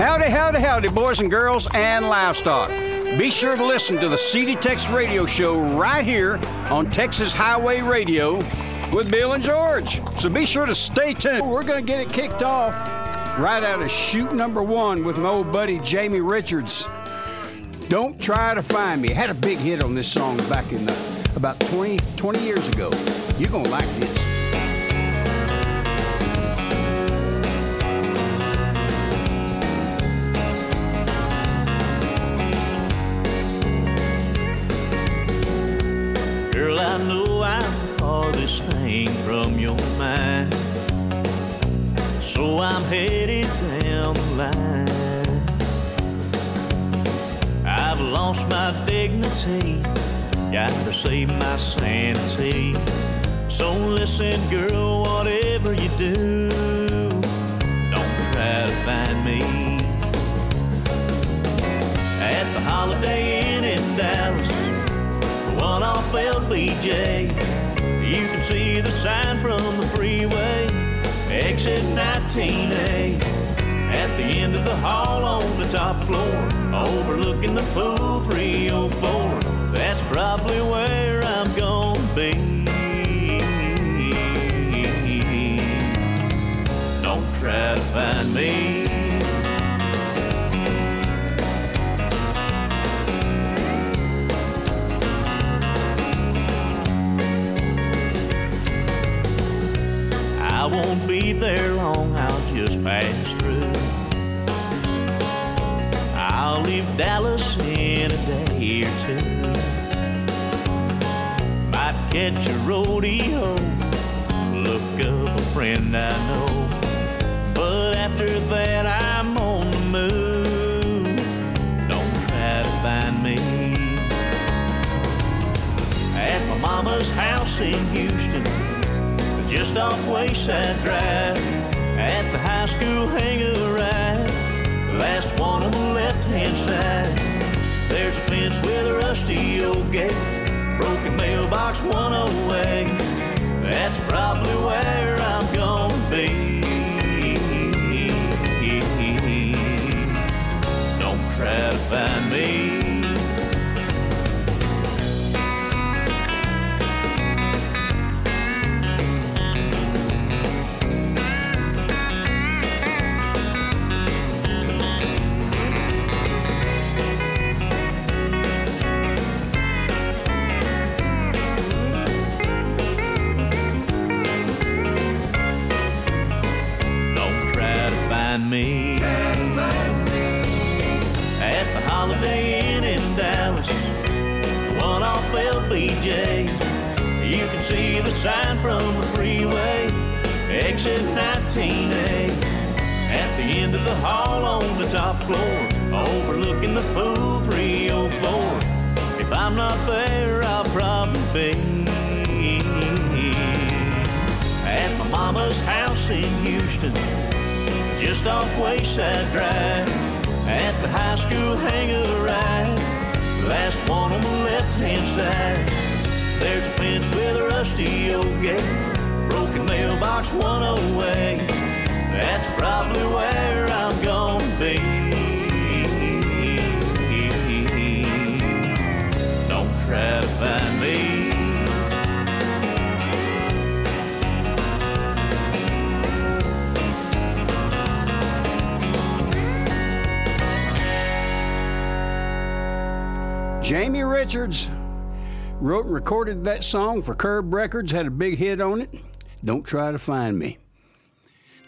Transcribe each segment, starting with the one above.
Howdy, howdy, howdy, boys and girls and livestock. Be sure to listen to the CD Tex Radio Show right here on Texas Highway Radio with Bill and George. So be sure to stay tuned. We're going to get it kicked off right out of shoot number one with my old buddy Jamie Richards. Don't try to find me. I Had a big hit on this song back in the, about 20, 20 years ago. You're going to like this. Thing from your mind. So I'm headed down the line. I've lost my dignity, gotta save my sanity. So listen, girl, whatever you do, don't try to find me. At the Holiday Inn in Dallas, one off LBJ. You can see the sign from the freeway, exit 19A. At the end of the hall on the top floor, overlooking the pool 304. That's probably where I'm gonna be. Don't try to find me. Won't be there long, I'll just pass through. I'll leave Dallas in a day or two. Might catch a rodeo, look up a friend I know. But after that, I'm on the move. Don't try to find me. At my mama's house in Houston just off Wayside Drive at the high school hangar ride. Last one on the left hand side. There's a fence with a rusty old gate, broken mailbox 108. That's probably where I'm gonna be. Don't try to find me. From the freeway, exit 19A. At the end of the hall on the top floor, overlooking the pool 304. If I'm not there, I'll probably be at my mama's house in Houston, just off Wayside Drive, at the high school hangar ride, last one on the left hand side. There's a fence with a rusty old gate, broken mailbox 108. That's probably where I'm gonna be. Don't try to find me. Jamie Richards wrote and recorded that song for Curb Records, had a big hit on it. Don't try to find me.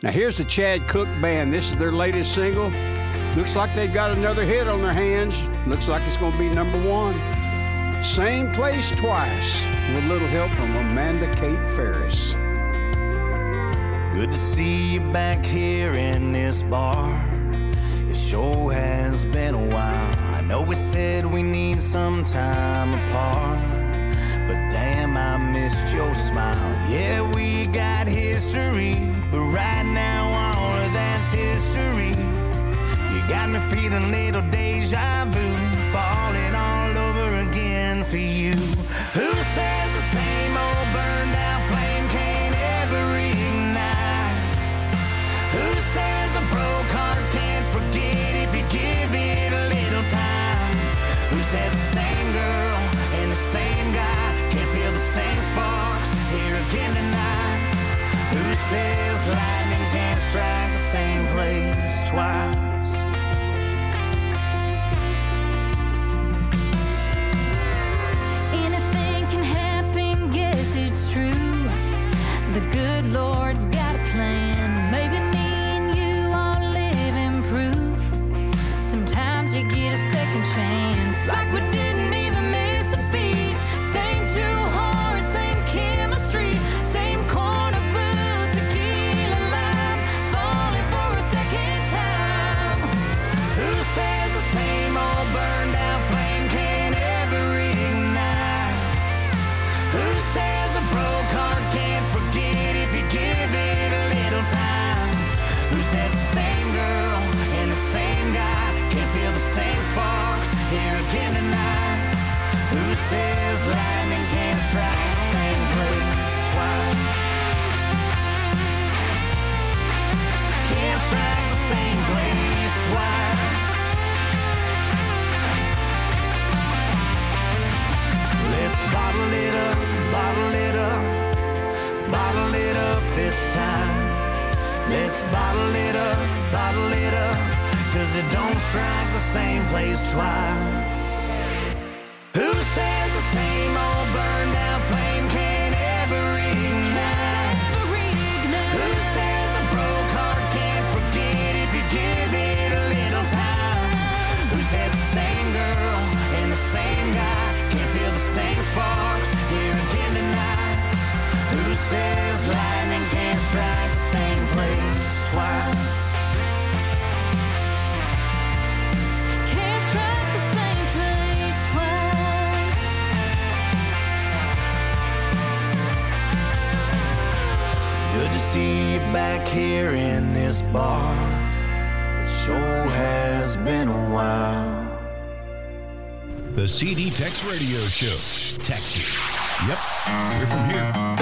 Now here's the Chad Cooke Band. This is their latest single. Looks like they've got another hit on their hands. Looks like it's going to be number one. Same place twice, with a little help from Amanda Kate Ferris. Good to see you back here in this bar. It sure has been a while. I know we said we need some time apart. But damn, I missed your smile. Yeah, we got history. But right now, all of that's history. You got me feeling little deja vu. Falling all over again for you. Who says the same old burned this time. Let's bottle it up, bottle it up, cause it don't strike the same place twice. The CD Tex Radio Show. Text you. Yep, we're from here.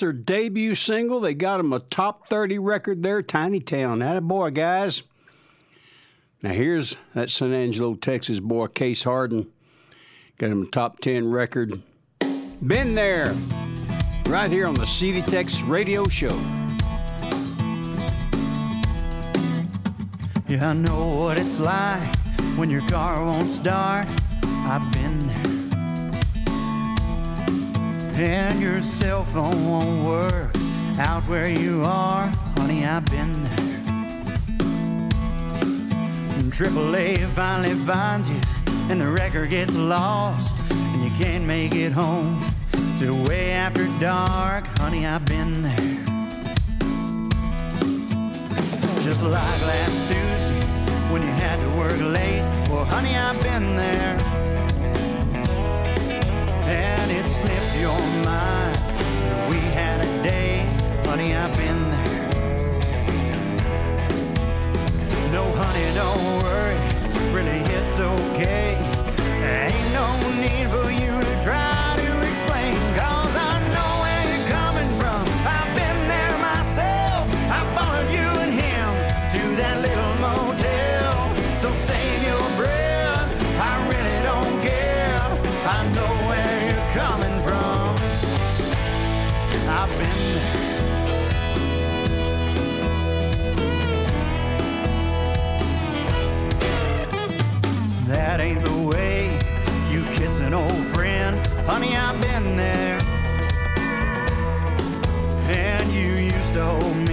Their debut single. They got them a top 30 record there, Tiny Town. That a boy, guys. Now here's that San Angelo, Texas boy, Case Hardin. Got him a top 10 record. Been there. Right here on the CD Tex Radio Show. Yeah, I know what it's like when your car won't start. I've been there. And your cell phone won't work out where you are. Honey, I've been there. And AAA finally finds you, and the record gets lost, and you can't make it home till way after dark. Honey, I've been there. Just like last Tuesday when you had to work late. Well, honey, I've been there. And slipped your mind that we had a day. Honey, I've been there. No, honey, don't worry. Really, it's okay. Ain't no need for you to try to explain. Cause Honey, I've been there. And you used to hold me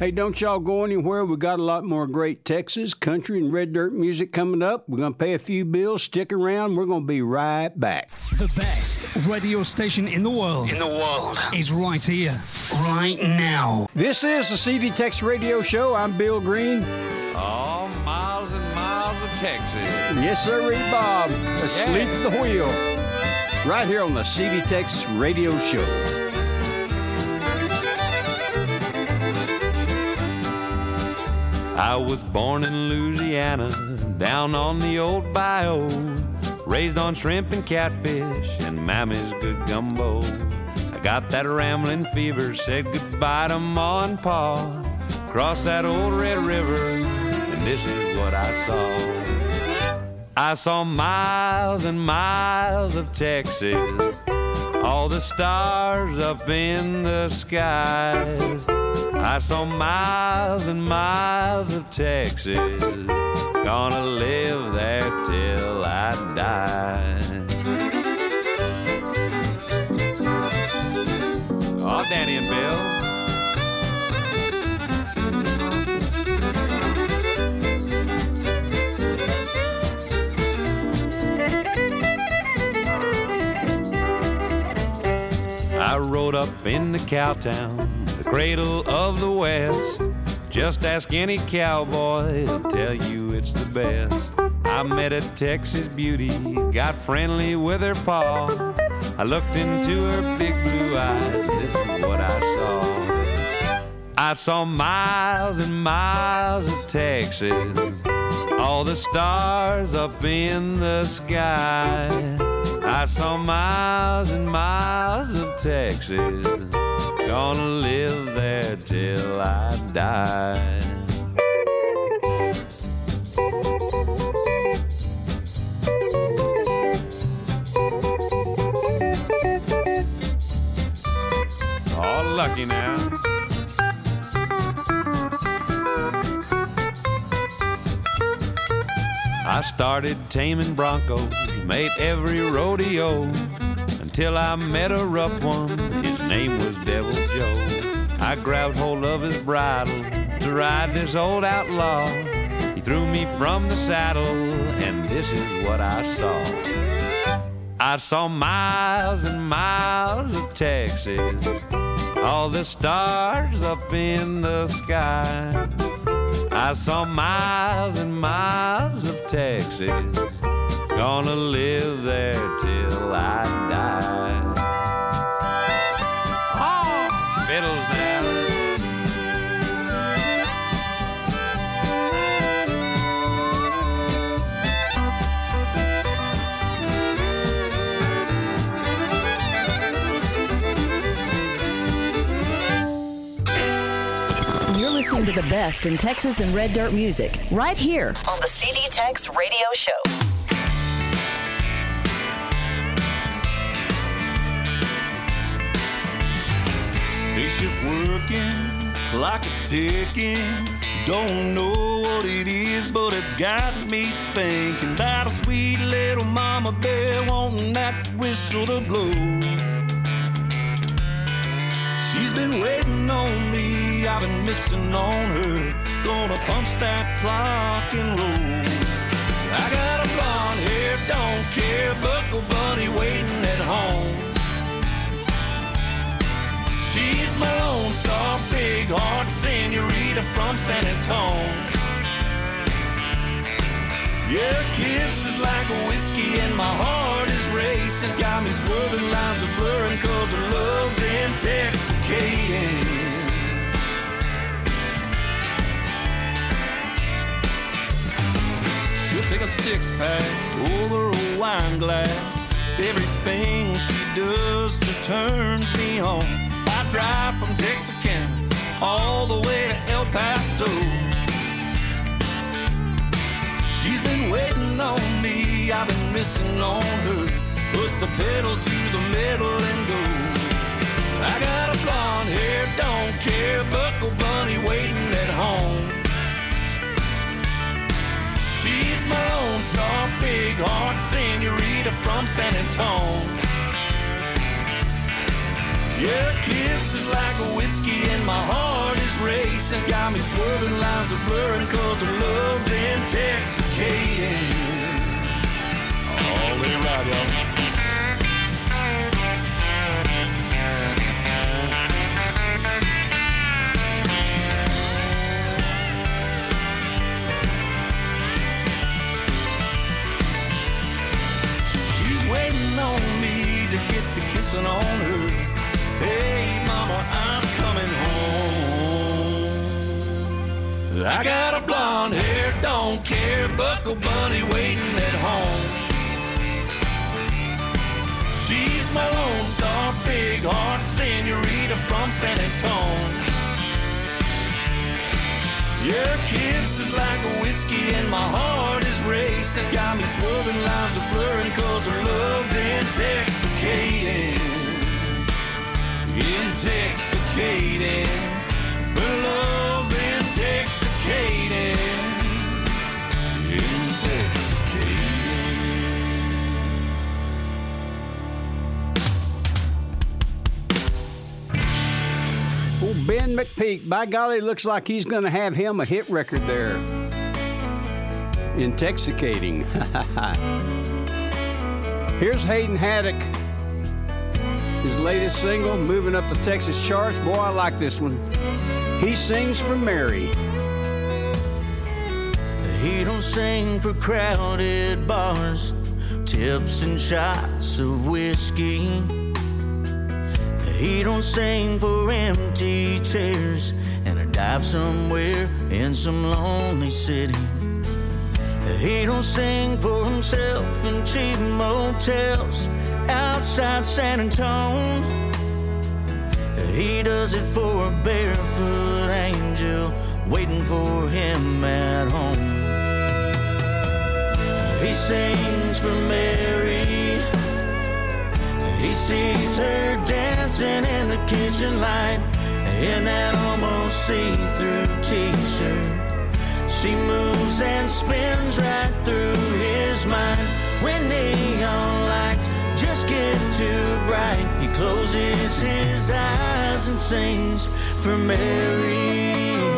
Hey, don't y'all go anywhere. We got a lot more great Texas, country, and red dirt music coming up. We're going to pay a few bills. Stick around. We're going to be right back. The best radio station in the world. In the world. Is right here, right now. This is the CD Tex Radio Show. I'm Bill Green. Oh, miles and miles of Texas. Yes, sir, Bob. Asleep at the wheel. Right here on the CD Tex Radio Show. I was born in Louisiana, down on the old bayou. Raised on shrimp and catfish and Mammy's good gumbo. I got that rambling fever, said goodbye to Ma and Pa. Crossed that old Red River, and this is what I saw. I saw miles and miles of Texas, all the stars up in the skies. I saw miles and miles of Texas, gonna live there till I die. Oh, Danny and Bill. I rode up in the cowtown, the cradle of the West. Just ask any cowboy, he'll tell you it's the best. I met a Texas beauty, got friendly with her paw. I looked into her big blue eyes, and this is what I saw. I saw miles and miles of Texas, all the stars up in the sky. I saw miles and miles of Texas, Gonna live there till I die. All lucky now. I started taming broncos, made every rodeo until I met a rough one. His name Devil Joe. I grabbed hold of his bridle to ride this old outlaw. He threw me from the saddle, and this is what I saw. I saw miles and miles of Texas, all the stars up in the sky. I saw miles and miles of Texas, gonna live there till I die. You're to the best in Texas and Red Dirt music right here on the CD Tex Radio Show. Day shift working, clock a ticking. Don't know what it is, but it's got me thinking about a sweet little mama bear wanting that whistle to blow. She's been waiting on me, I've been missing on her. Gonna punch that clock and roll. I got a blonde hair, don't care, buckle bunny waiting at home. She's my lone star, big heart senorita from San Antone. Yeah, kiss is like whiskey and my heart racing. Got me swerving lines of blurring cause her love's intoxicating. She'll take a six pack over a wine glass. Everything she does just turns me on. I drive from Texarkana all the way to El Paso. She's been waiting on me, I've been missing on her. The pedal to the metal and go. I got a blonde hair, don't care, buckle bunny waiting at home. She's my lone star, big heart senorita from San Antone. Yeah, kiss is like a whiskey and my heart is racing. Got me swerving lines of blurring cause her love's intoxicating. All way right, y'all. I got a blonde hair, don't care, buckle bunny waiting at home. She's my lone star, big heart senorita from San Antone. Your kiss is like a whiskey and my heart is racing. Got me swerving lines of blurring cause her love's intoxicating. Intoxicating. Her love's Old Ben McPeak, by golly, looks like he's going to have him a hit record there. Intoxicating. Here's Hayden Haddock. His latest single, moving up the Texas charts. Boy, I like this one. He sings for Mary. He don't sing for crowded bars, tips and shots of whiskey. He don't sing for empty chairs and a dive somewhere in some lonely city. He don't sing for himself in cheap motels outside San Antone. He does it for a barefoot angel waiting for him at home. He sings for Mary. He sees her dancing in the kitchen light in that almost see-through t-shirt. She moves and spins right through his mind when neon lights just get too bright. He closes his eyes and sings for Mary.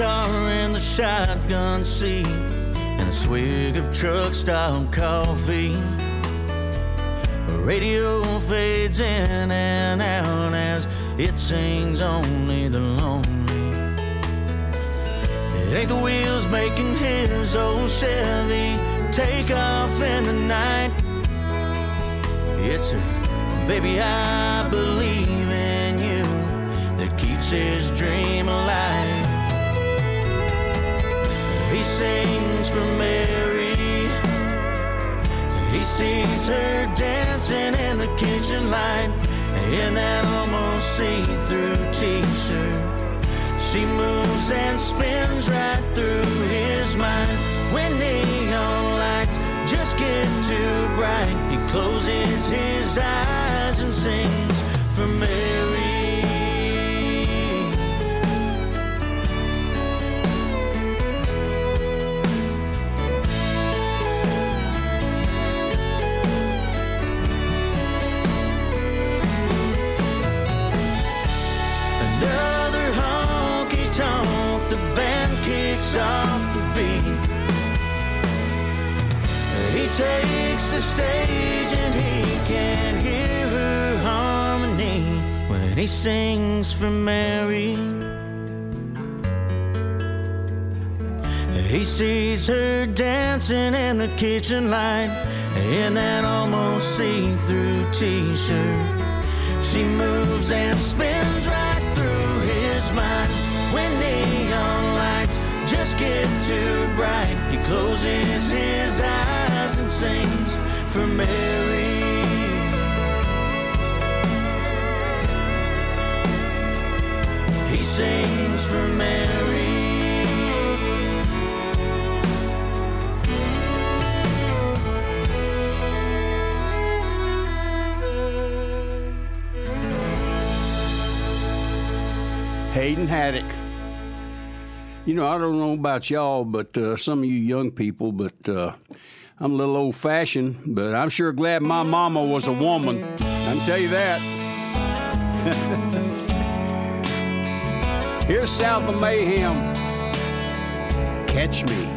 Guitar in the shotgun seat and a swig of truck stop coffee. Radio fades in and out as it sings only the lonely. It ain't the wheels making his old Chevy take off in the night. It's a baby, I believe in you that keeps his dream alive. Sings for Mary. He sees her dancing in the kitchen light in that almost see-through t-shirt. She moves and spins right through his mind when neon lights just get too bright. He closes his eyes and sings for Mary. Takes the stage and he can hear her harmony when he sings for Mary. He sees her dancing in the kitchen light in that almost see-through t-shirt. She moves and spins right through his mind when neon lights just get too bright. He closes his eyes sings for Mary. He sings for Mary. Hayden Haddock. You know, I don't know about y'all, but uh, some of you young people, but uh, I'm a little old fashioned, but I'm sure glad my mama was a woman. I can tell you that. Here's South of Mayhem. Catch me.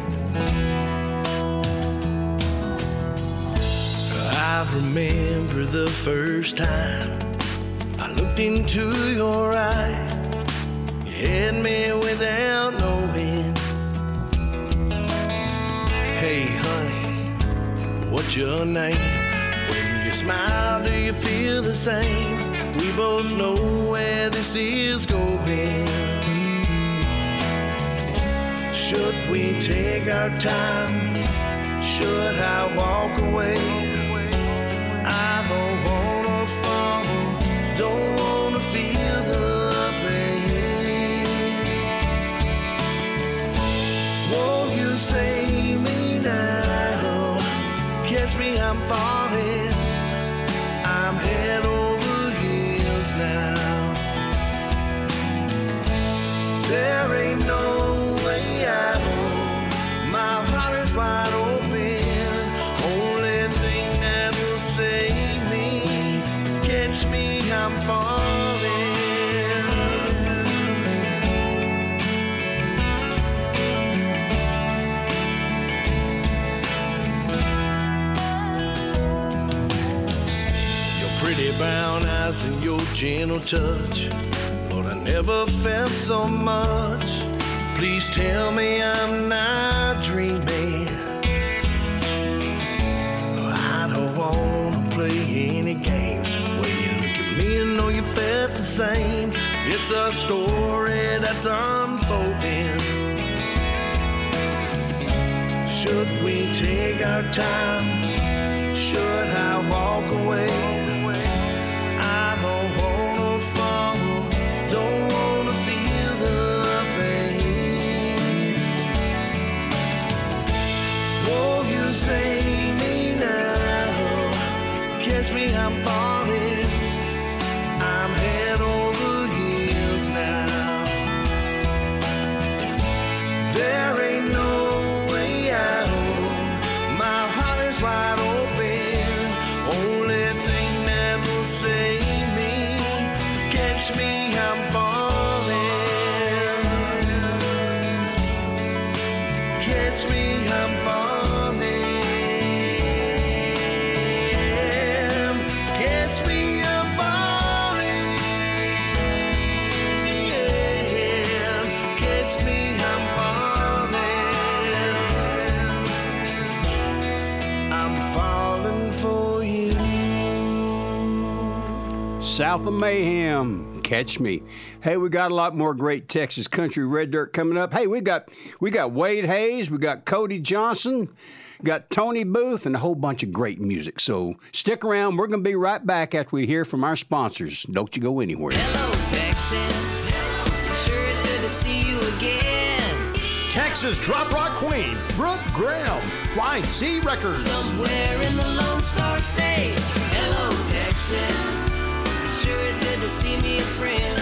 I remember the first time I looked into your eyes. You had me without knowing. Hey, what's your name? When you smile, do you feel the same? We both know where this is going. Should we take our time? Should I walk away? Tell me I'm not dreaming. I don't wanna play any games where you look at me and know you felt the same. It's a story that's unfolding. Should we take our time? South of Mayhem. Catch me. Hey, we got a lot more great Texas country red dirt coming up. Hey, we got we got Wade Hayes, we got Cody Johnson, got Tony Booth, and a whole bunch of great music. So stick around. We're gonna be right back after we hear from our sponsors. Don't you go anywhere. Hello, Texas. Sure is good to see you again. Texas drop rock queen, Brooke Graham, Flying C Records. Somewhere in the Lone Star State. Hello, Texas. Sure is good to see me a friend.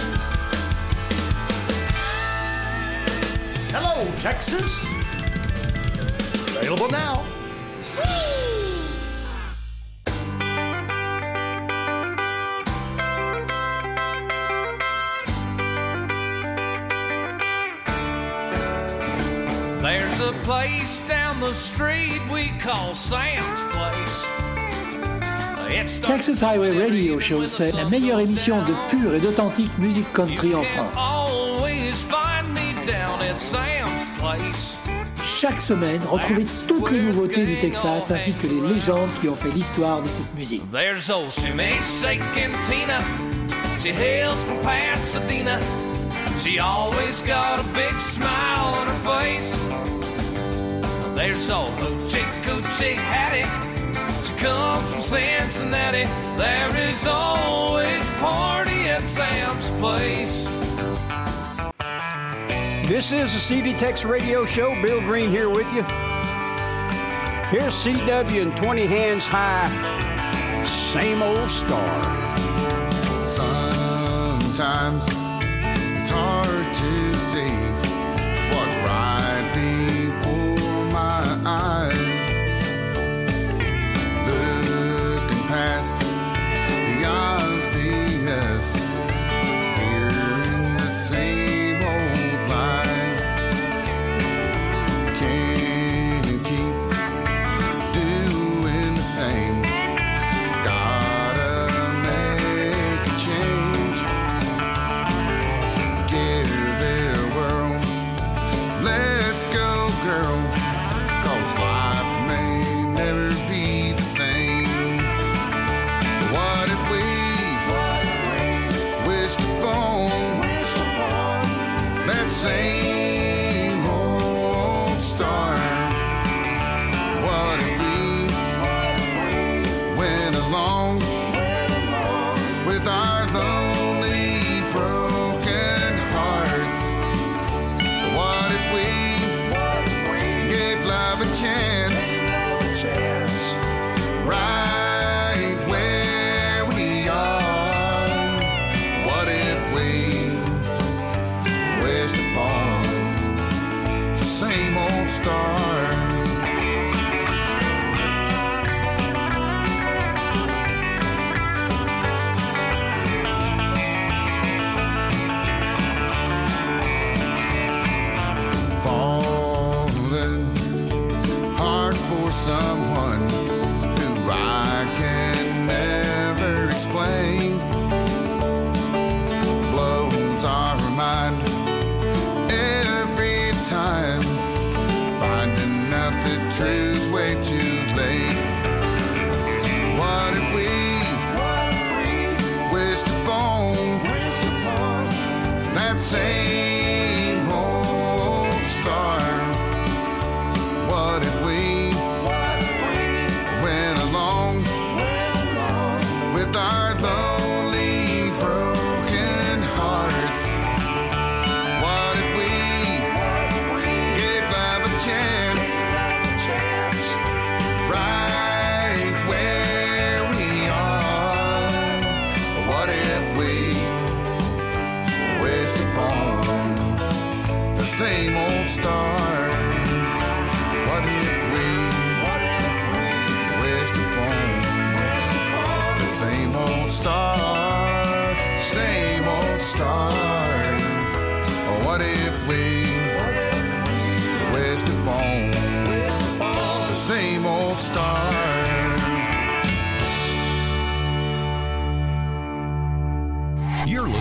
Hello, Texas. Available now. There's a place down the street we call Sam's Place. Texas Highway Radio Show, c'est la meilleure émission de pure et d'authentique musique country en France. Chaque semaine, retrouvez toutes les nouveautés du Texas ainsi que les légendes qui ont fait l'histoire de cette musique. There's old Sumay shaking Tina. She hails from Pasadena. She always got a big smile on her face. There's old Hoochie Coochie Hattie. She comes from Cincinnati. There is always party at Sam's place. This is the CD Tex Radio Show. Bill Green here with you. Here's CW and 20 Hands High. Same old star. Sometimes it's hard to Looking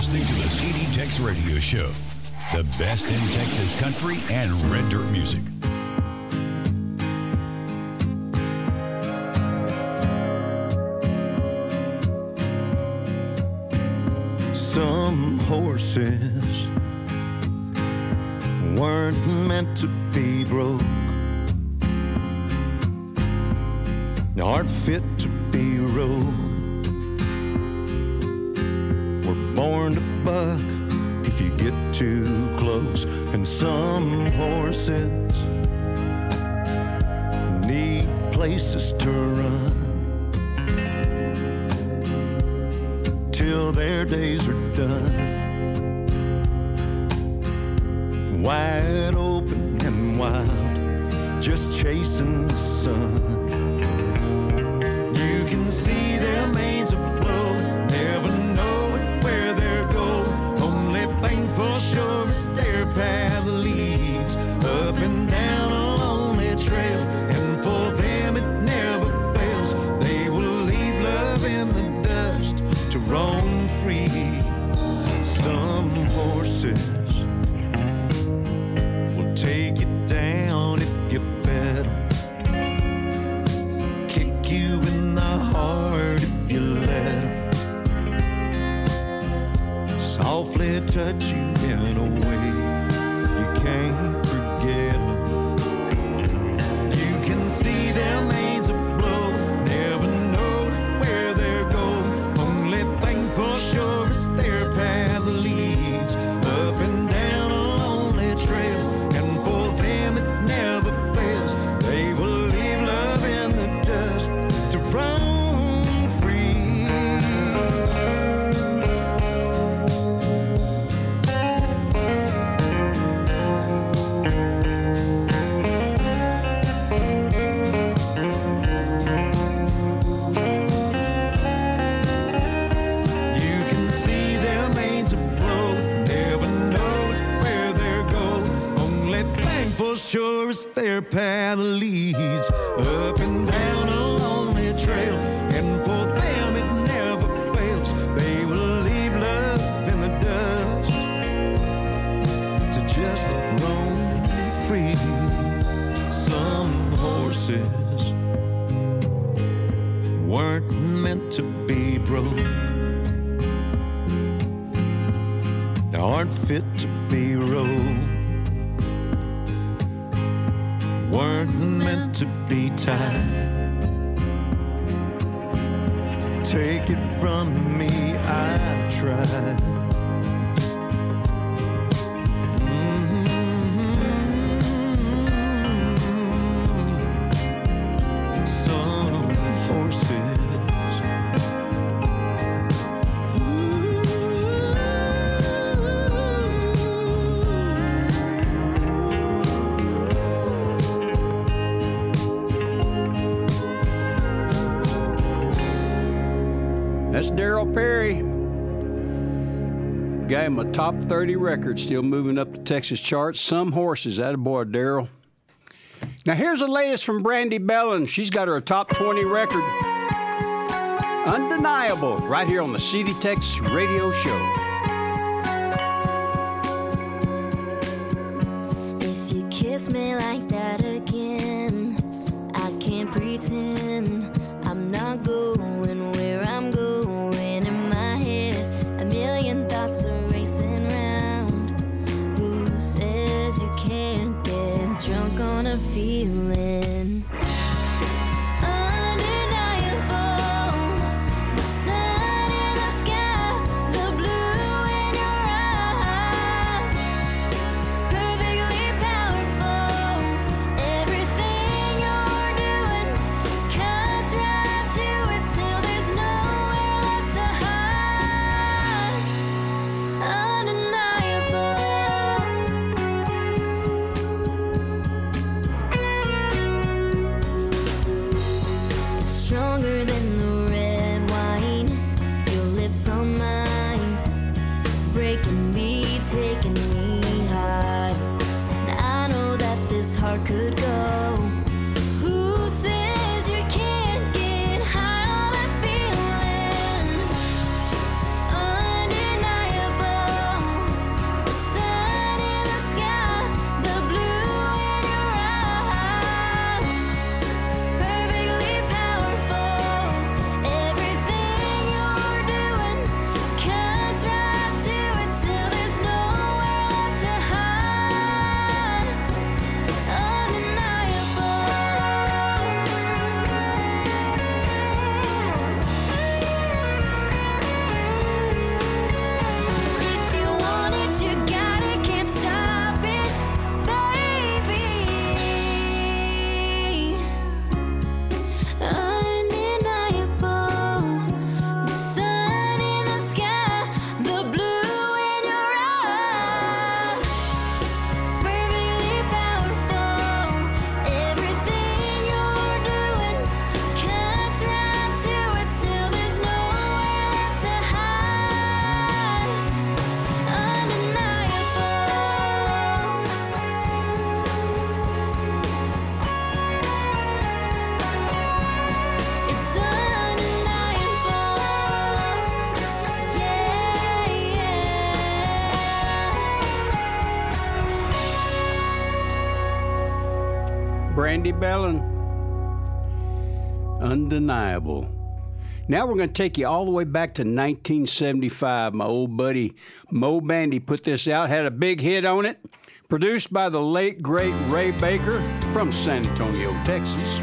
listening to the CD Tex Radio Show, the best in Texas country and red dirt music. Some horses weren't meant to Galilee. Derryl Perry. Gave him a top 30 record, still moving up the Texas charts. Some horses, that a boy, Derryl. Now here's the latest from Brandi Behlen. She's got her top 20 record. Undeniable, right here on the CD Texas Radio Show. Brandi Behlen. Undeniable. Now we're going to take you all the way back to 1975. My old buddy Moe Bandy put this out, had a big hit on it. Produced by the late, great Ray Baker from San Antonio, Texas.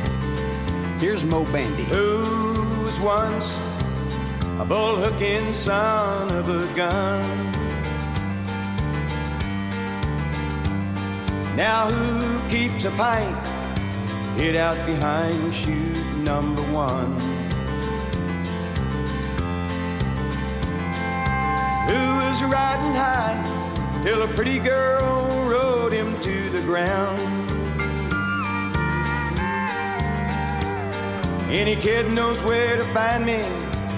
Here's Moe Bandy. Who's once a bull-hooking son of a gun? Now who keeps a pint hid out behind chute number one? Who was riding high till a pretty girl rode him to the ground? Any kid knows where to find me.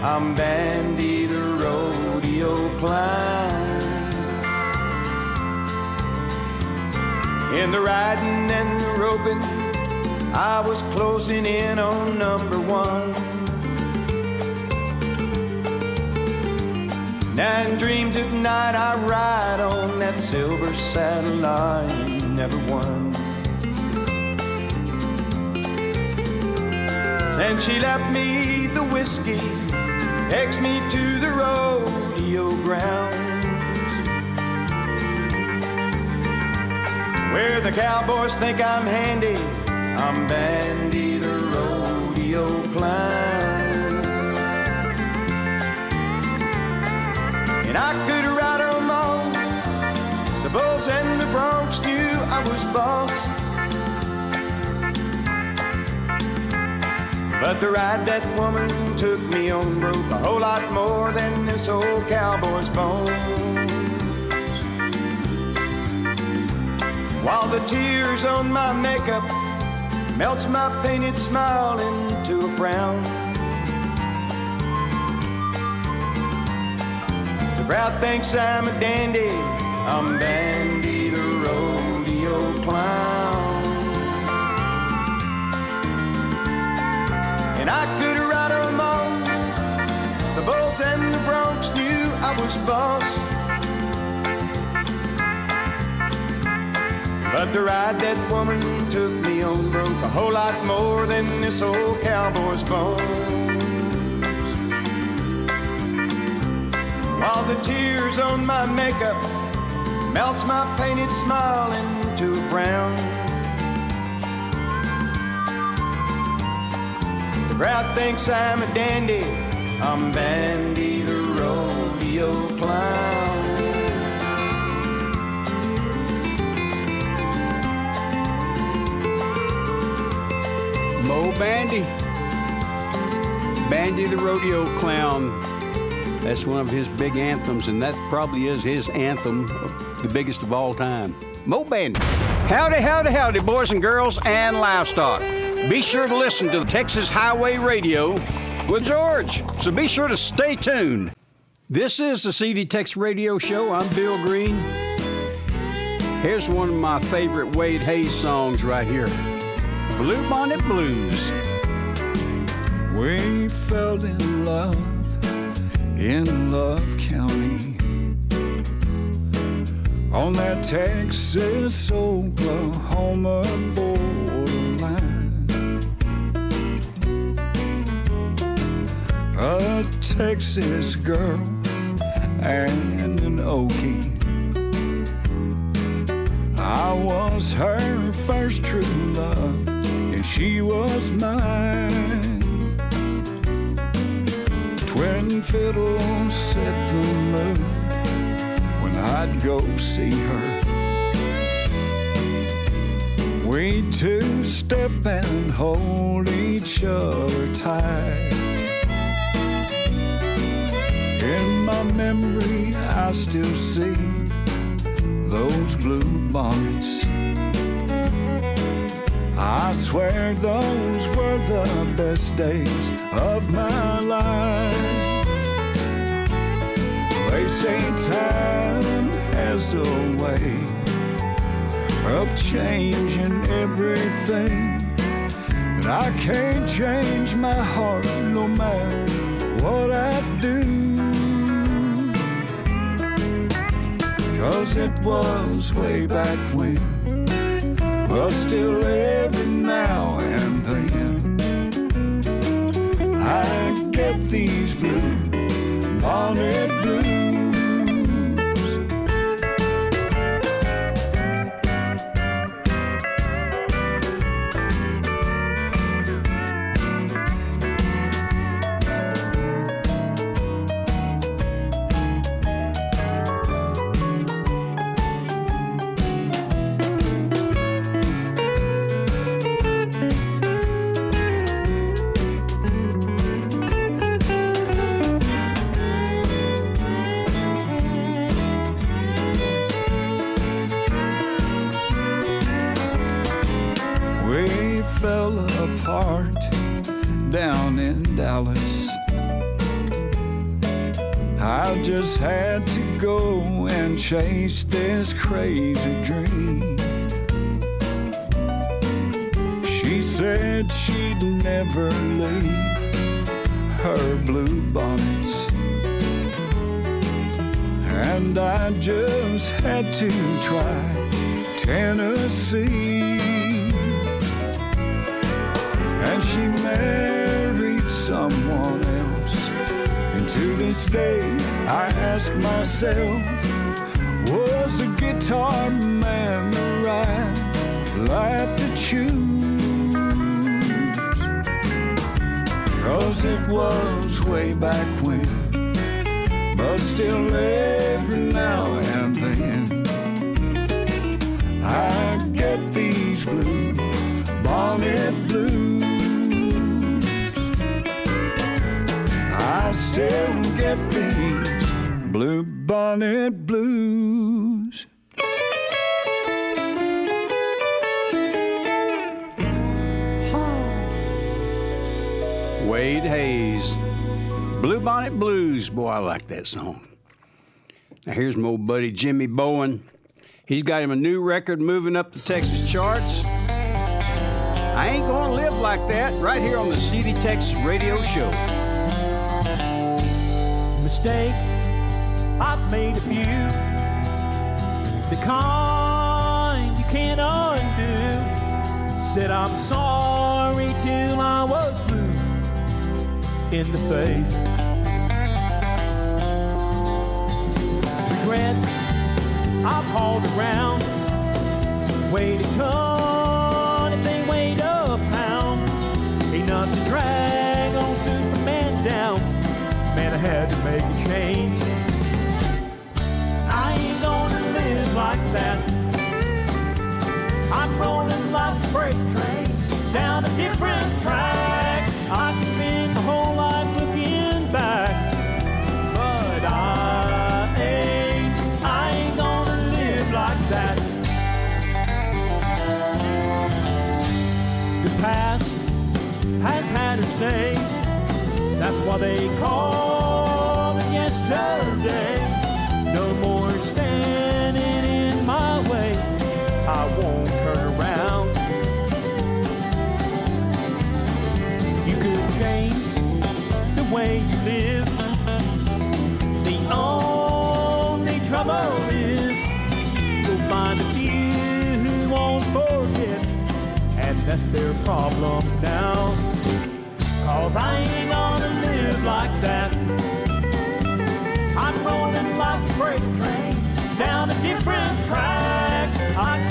I'm Bandy the rodeo clown. In the riding and the roping, I was closing in on number one. Nine dreams at night I ride on that silver saddle I never won. Since she left me the whiskey, takes me to the rodeo grounds. Where the cowboys think I'm handy, I'm Bandy the rodeo clown. And I could ride 'em all. The bulls and the broncs knew I was boss. But the ride that woman took me on broke a whole lot more than this old cowboy's bones. While the tears on my makeup melts my painted smile into a frown. The crowd thinks I'm a dandy, I'm Bandy the rodeo clown. And I could ride 'em all. The bulls and the broncs knew I was boss. But the ride that woman took me on broke a whole lot more than this old cowboy's bones. While the tears on my makeup melts my painted smile into a frown. The crowd thinks I'm a dandy, I'm Bandy the rodeo clown. Moe Bandy. Bandy the Rodeo Clown. That's one of his big anthems, and that probably is his anthem, the biggest of all time. Moe Bandy. Howdy, howdy, howdy, boys and girls and livestock. Be sure to listen to the Texas Highway Radio with George, so be sure to stay tuned. This is the CD Tex Radio Show. I'm Bill Green. Here's one of my favorite Wade Hayes songs right here Bluebonnet Blues. We fell in love in Love County on that Texas Oklahoma borderline. A Texas girl and an Okie. I was her first true love, she was mine. Twin fiddles set the mood when I'd go see her. We two step and hold each other tight. In my memory, I still see those blue bonnets. I swear those were the best days of my life. They say time has a way of changing everything. But I can't change my heart no matter what I do. Cause it was way back when but still every now and then I get these blue bonnet blues. Ask myself, was a guitar man the right life to choose? Cause it was way back when. But still, every now and then, I get these blue bonnet blues. I still get blue bonnet blues. Wade Hayes. Bluebonnet Blues. Boy, I like that song. Now, here's my old buddy Jimmy Bowen. He's got him a new record moving up the Texas charts. I ain't gonna live like that right here on the CD Tex Radio Show. mistakes I've made a few. The kind you can't undo. Said I'm sorry till I was blue in the face. Regrets I've hauled around. Weighed a ton if they weighed a pound. Enough to drag on Superman down. Man, I had to make a change. Like that. I'm rolling like a freight train down a different track. I can spend my whole life looking back, but I ain't, I ain't gonna live like that. The past has had a say. That's why they call it yesterday. That's their problem now. Cause I ain't gonna live like that. I'm rolling like a freight train down a different track. I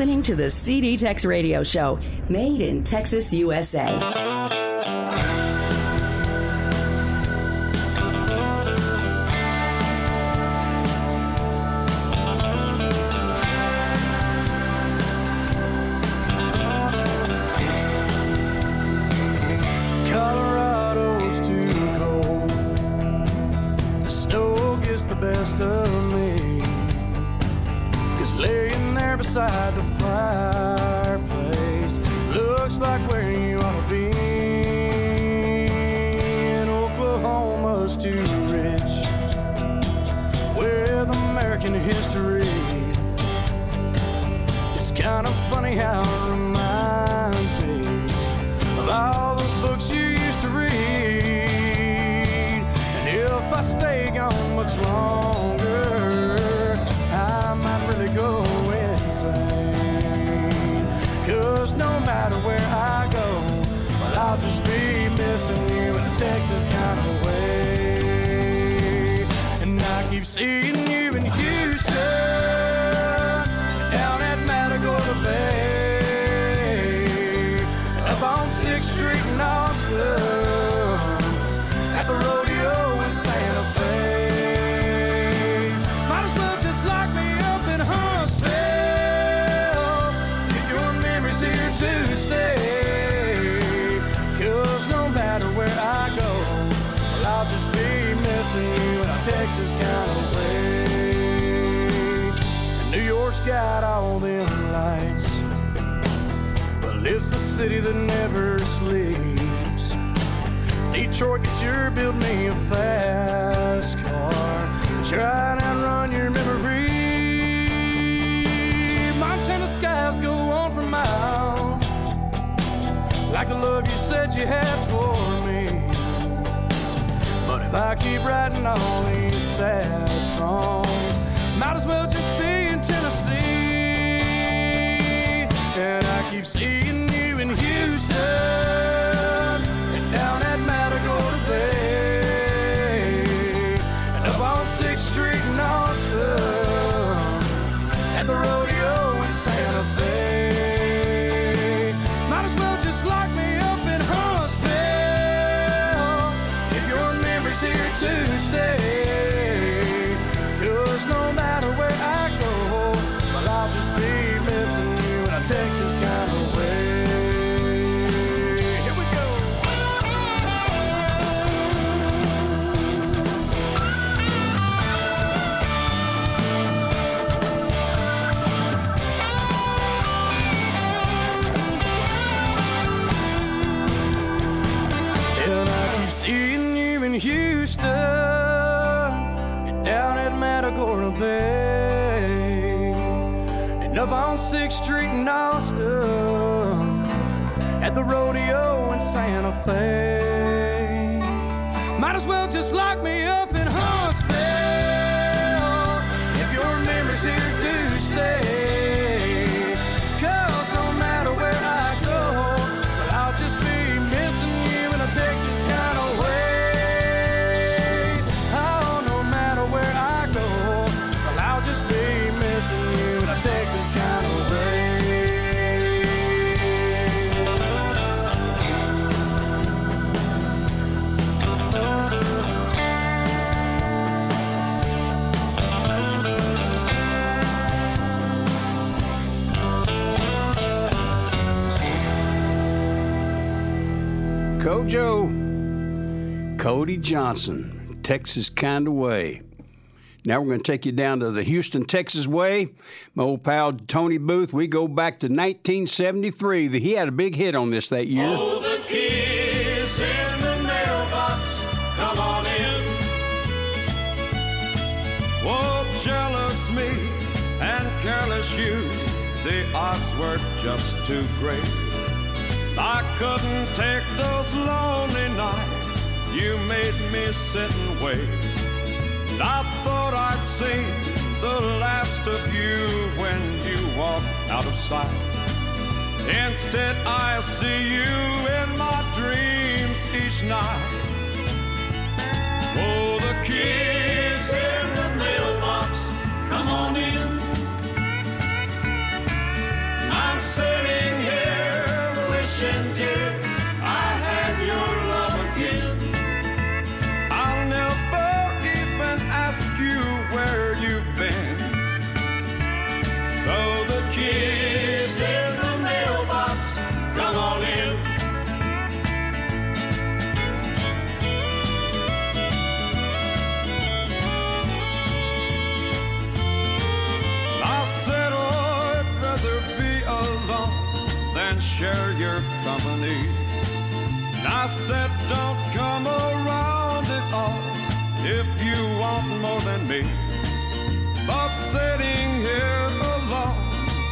listening to the CD Tex Radio Show, made in Texas, USA. City that never sleeps. Detroit can sure build me a fast car. Try and outrun your memory. Montana skies go on for miles. Like the love you said you had for me. But if I keep writing all these sad songs, might as well just be in Tennessee. And I keep seeing you way. CoJo, Cody Johnson, Texas kind of way. Now we're going to take you down to the Houston, Texas way. My old pal Tony Booth, we go back to 1973. He had a big hit on this that year. Oh, the kids in the mailbox, come on in. Oh, jealous me and careless you, the odds were just too great. I couldn't take those lonely nights, you made me sit and wait. I thought I'd seen the last of you when you walked out of sight. Instead, I see you in my dreams each night. Oh, the kids in the mailbox, come on in. share said, don't come around at all if you want more than me. But sitting here alone,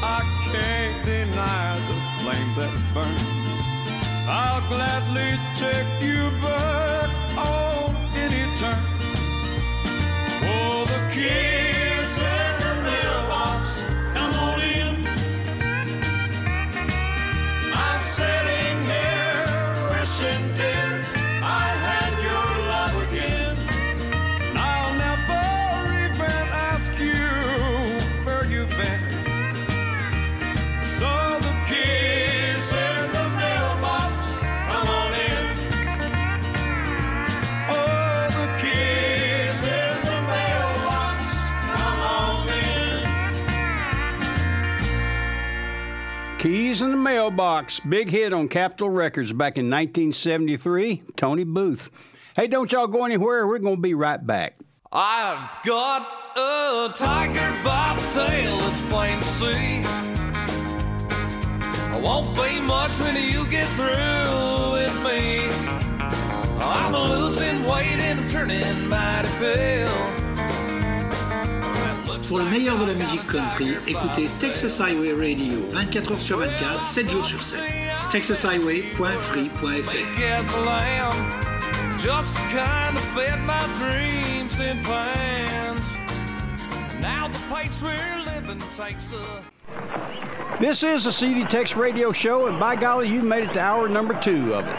I can't deny the flame that burns. I'll gladly take you back on any terms. Oh, the keys In the Mailbox, big hit on Capitol Records back in 1973. Tony Booth. Hey, don't y'all go anywhere. We're going to be right back. I've got a tiger by the tail, it's plain to see. I won't be much when you get through with me. I'm losing weight and I'm turning mighty pale. Pour le meilleur de la musique country, écoutez Texas Highway Radio 24 heures sur 24, 7 jours sur 7. texashighway.free.fr a lamb, just kind of fed my dreams in plans. Now the place we're living takes a. This is the CD Tex Radio Show, and by golly, you've made it to hour number two of it.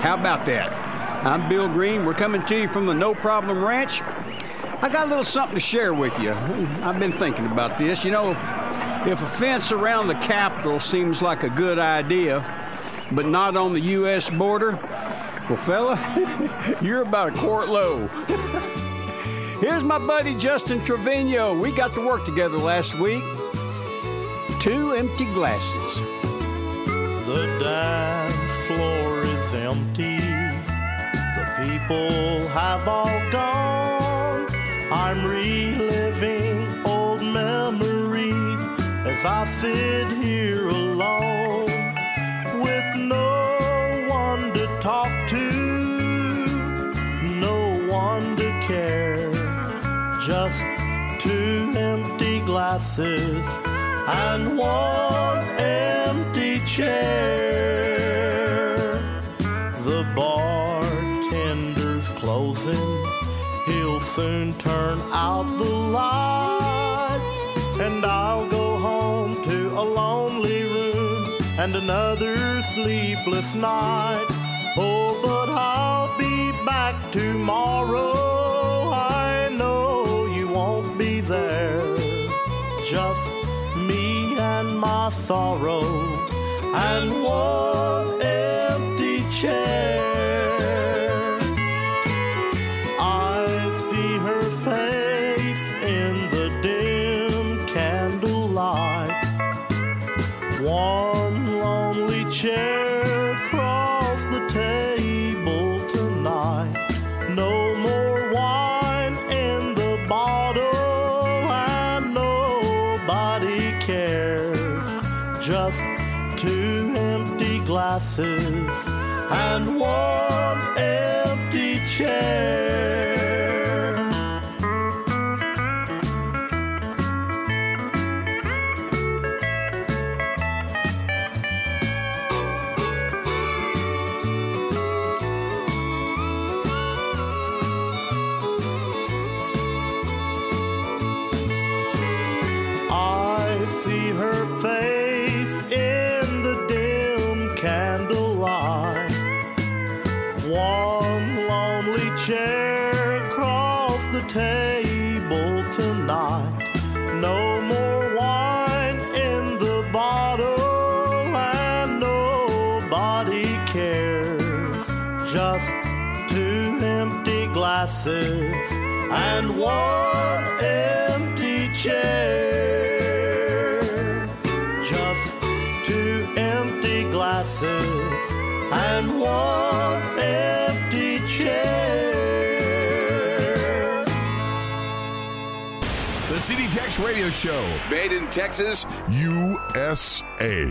How about that? I'm Bill Green. We're coming to you from the No Problem Ranch. I got a little something to share with you. I've been thinking about this. You know, if a fence around the Capitol seems like a good idea, but not on the U.S. border, well, fella, you're about a quart low. Here's my buddy Justin Trevino. We got to work together last week. Two empty glasses. The dance floor is empty. The people have all gone. I'm reliving old memories as I sit here alone with no one to talk to, no one to care. Just two empty glasses and one empty chair. Soon turn out the lights, and I'll go home to a lonely room and another sleepless night. Oh, but I'll be back tomorrow. I know you won't be there. Just me and my sorrow and one empty chair. Glasses and one empty chair. radio show. Made in Texas, USA.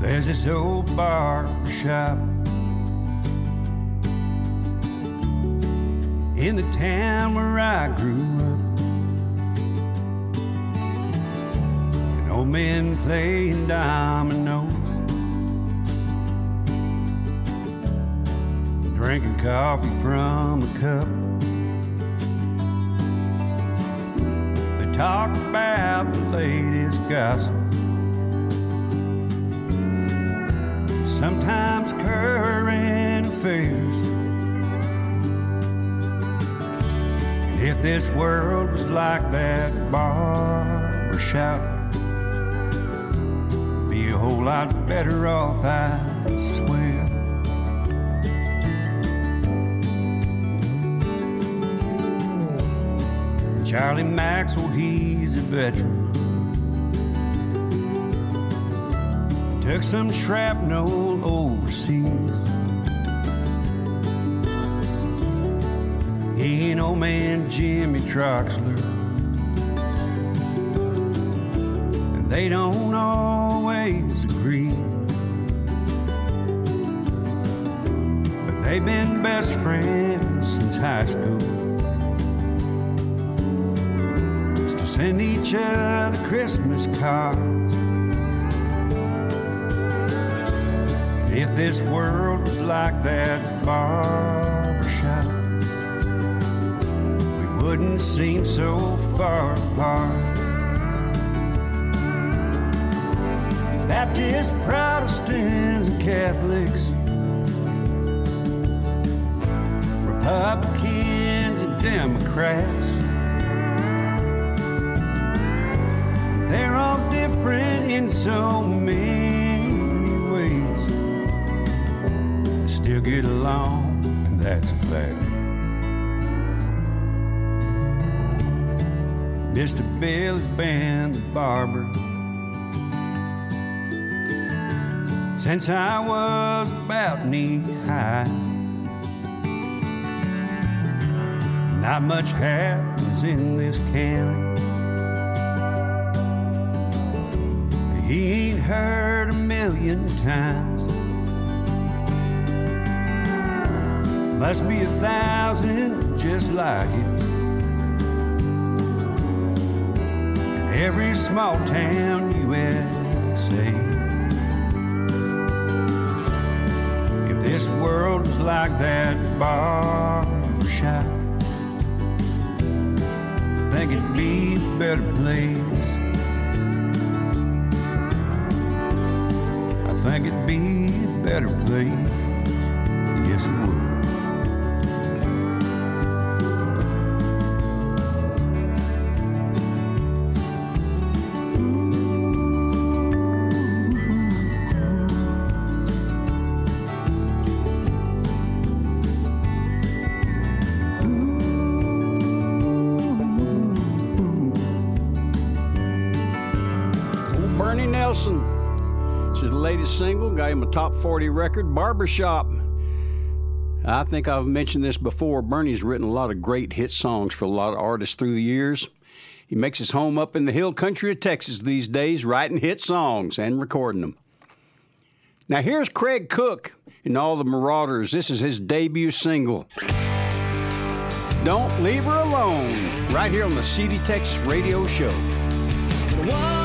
There's this old bar shop in the town where I grew men playing dominoes, drinking coffee from a cup. They talk about the latest gossip. sometimes current affairs. And if this world was like that barber shop, whole lot better off, I swear. Charlie Maxwell, oh, he's a veteran. Took some shrapnel overseas. He ain't old man Jimmy Troxler. And they don't always agree. But they've been best friends since high school. Still send each other Christmas cards. If this world was like that barber shop, we wouldn't seem so far apart. Baptists, Protestants, and Catholics, Republicans, and Democrats. They're all different in so many ways still get along, and that's a fact. Mr. Bill's been the barber since I was about knee high. Not much happens in this county. He ain't heard a million times. Must be a thousand just like it. Every small town USA. If like that barber shop, I think it'd be a better place. I think it'd be a better place. Single, got him a top 40 record, Barbershop. I think I've mentioned this before. Bernie's written a lot of great hit songs for a lot of artists through the years. He makes his home up in the hill country of Texas these days, writing hit songs and recording them. Now, here's Craig Cook and all the Marauders. This is his debut single. Don't Leave Her Alone, right here on the CD Tex Radio Show. The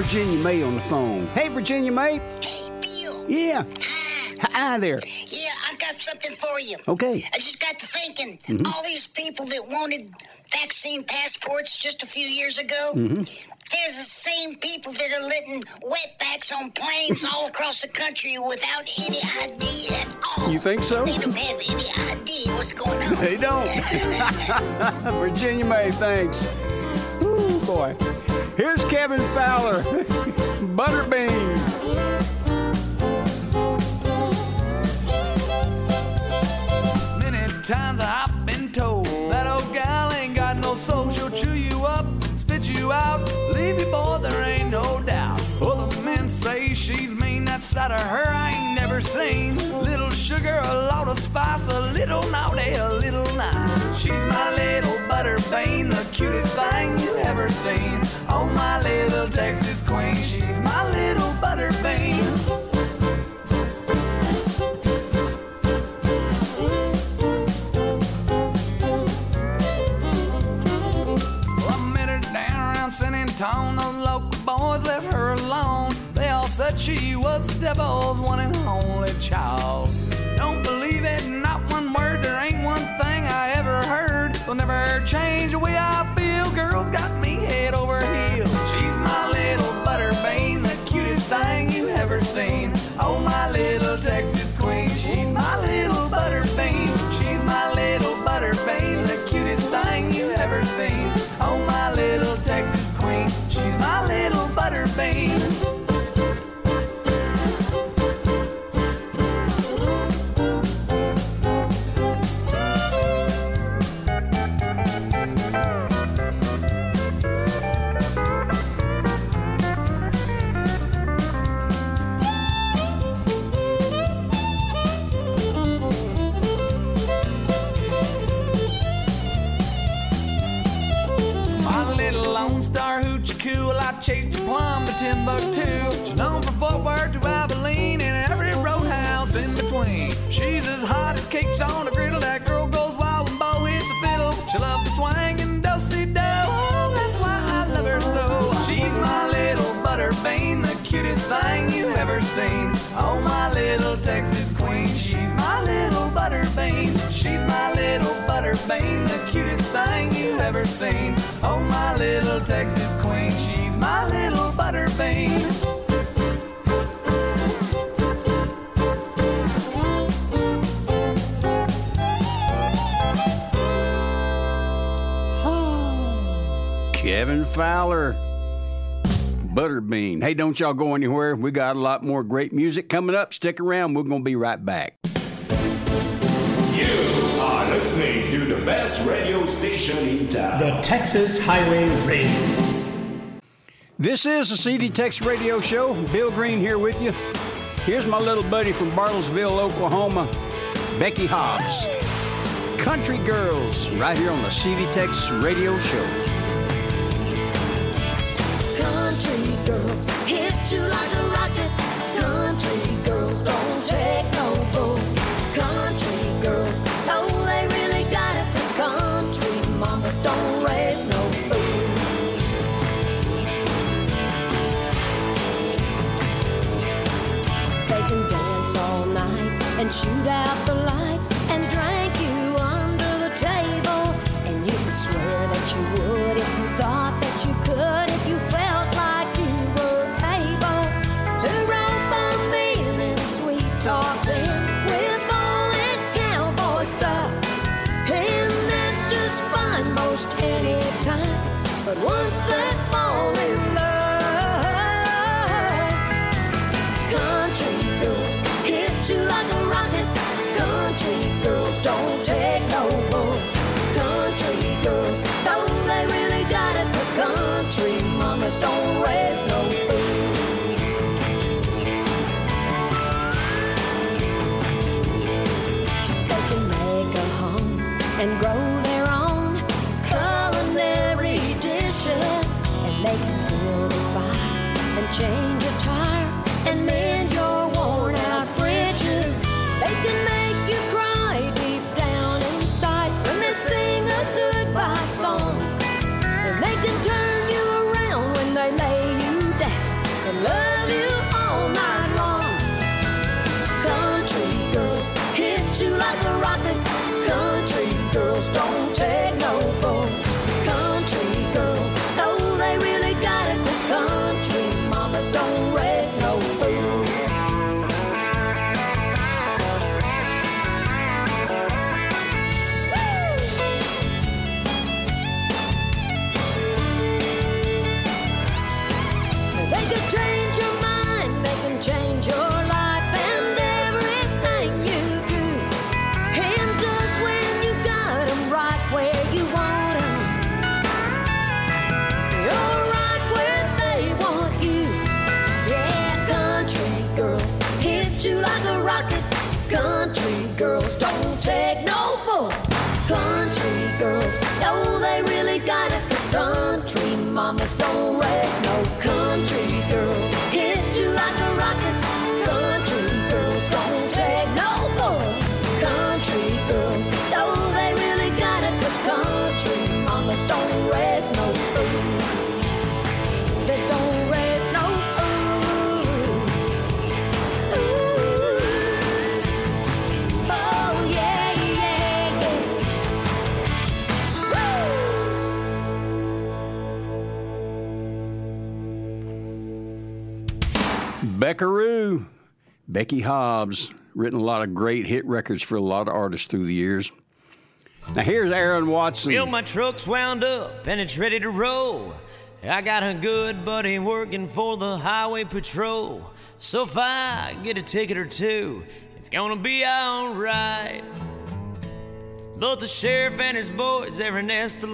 Virginia May on the phone. Hey, Virginia May. Hey, Bill. Yeah. Hi Hi there. Yeah, I got something for you. Okay. I just got to thinking, Mhm. all these people that wanted vaccine passports just a few years ago, Mhm. there's the same people that are letting wetbacks on planes all across the country without any ID at all. You think so? They don't have any idea what's going on. They don't. Virginia May, thanks. Ooh, boy. Here's Kevin Fowler. Butterbean. Many times I've been told that old gal ain't got no soul. She'll chew you up, spit you out, leave you, boy, there ain't no doubt. Other men say she's that side of her I ain't never seen. Little sugar, a lot of spice, a little naughty, a little nice. She's my little butterbean, the cutest thing you ever seen. Oh, my little Texas queen, she's my little butterbean. Well, she was the devil's one and only child. Don't believe it, not one word. There ain't one thing I ever heard. They'll never change the way I feel. Girls got me head over heels. She's my little butterbean, the cutest thing you ever seen. Oh, my chased her plumb to Timbuktu. She's known from Fort Worth to Abilene and every roadhouse in between. She's as hot as cakes on a griddle. That girl goes wild when Bo hits the fiddle. She loves to swing and do-si do. Oh, that's why I love her so. She's my little butterbean, the cutest thing you ever seen. Oh, my little Texas She's my little butterbean, the cutest thing you ever seen. Oh, my little Texas queen. She's my little butterbean. Kevin Fowler. Butterbean. Hey, don't y'all go anywhere. We got a lot more great music coming up. Stick around. We're going to be right back. Best radio station in town. The Texas Highway Radio. This is the CD Tex Radio Show. Bill Green here with you. Here's my little buddy from Bartlesville, Oklahoma, Becky Hobbs. Country Girls, right here on the CD Tex Radio Show. Country girls hit you like a Beckaroo. Becky Hobbs. Written a lot of great hit records for a lot of artists through the years. Now here's Aaron Watson. Well, my truck's wound up and it's ready to roll. I got a good buddy working for the highway patrol. So if I get a ticket or two, it's gonna be alright. But the sheriff and his boys, they're in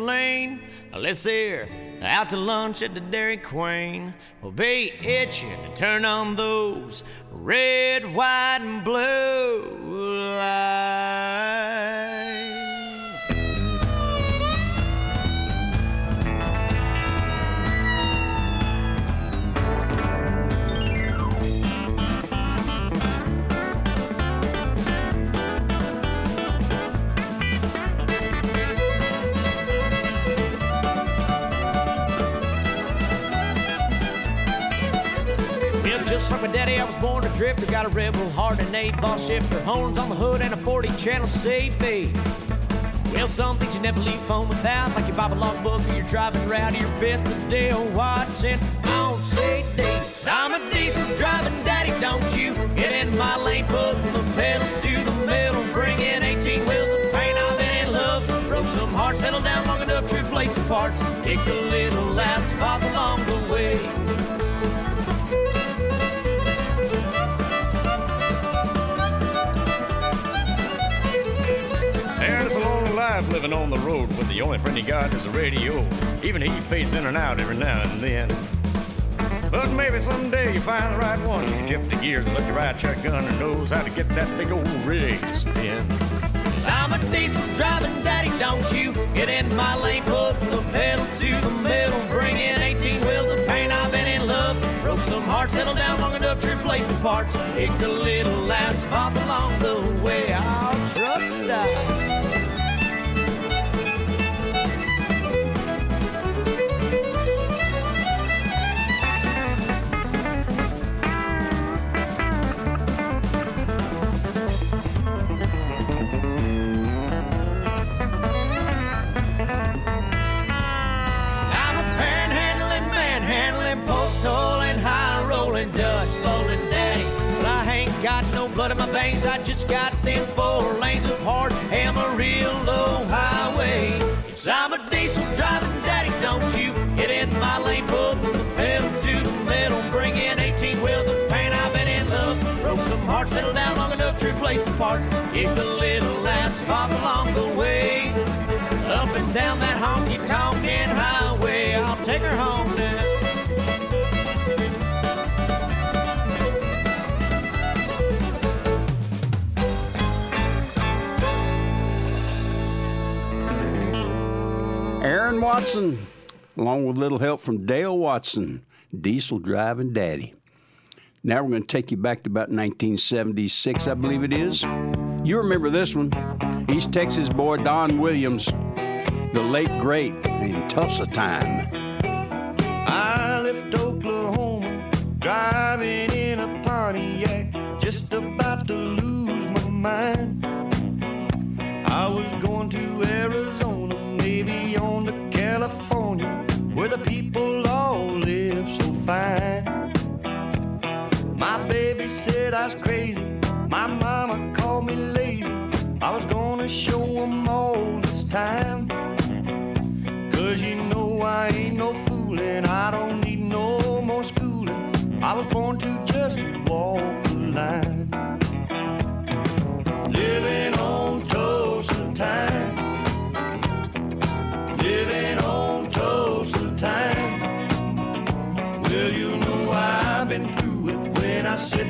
Lane. Unless they're out to lunch at the Dairy Queen, We'll be itching to turn on those red, white, and blue lights. Just like my daddy, I was born a drifter. Got a rebel heart and eight ball shifter. Horns on the hood and a 40 channel CB. Well, some things you never leave home without, like your Bible logbook or your driving around your best of Dale Watson on CDs. I'm a diesel driving daddy, don't you? Get in my lane, putting the pedal to the metal, bringing 18 wheels of paint. I've been in love, broke some hearts, settled down long enough to replace some parts, kicked a little asphalt along the way. Life living on the road with the only friend you got is a radio. Even he fades in and out every now and then. But maybe someday you find the right one. You tip the gears and let your right shotgun and knows how to get that big old rig to spin. I'm a diesel driving daddy, don't you? Get in my lane, putting the pedal to the metal, bringing 18 wheels of paint. I've been in love, broke some hearts, settled down long enough to replace some parts, kicked a little asphalt along the way. Our truck stop. Manhandling, high rolling, dust bowling daddy. But I ain't got no blood in my veins, I just got them four lanes of hard Amarillo highway. Yes, I'm a diesel driving daddy, don't you? Get in my lane, put the pedal to the metal, bring in 18 wheels of paint. I've been in love, broke some hearts, settled down long enough to replace the parts, kicked a little asphalt along the way. Up and down that honky tonkin' highway, I'll take her home Aaron Watson, along with a little help from Dale Watson, Diesel Driving Daddy. Now we're going to take you back to about 1976, I believe it is. You remember this one East Texas boy Don Williams, the late great in Tulsa time.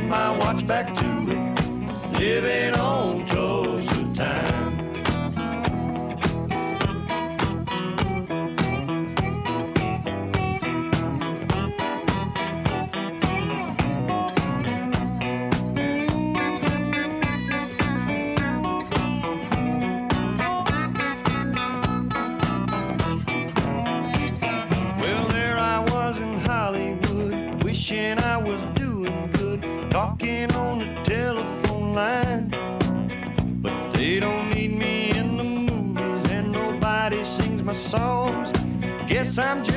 My watch back to it. Living Guess I'm just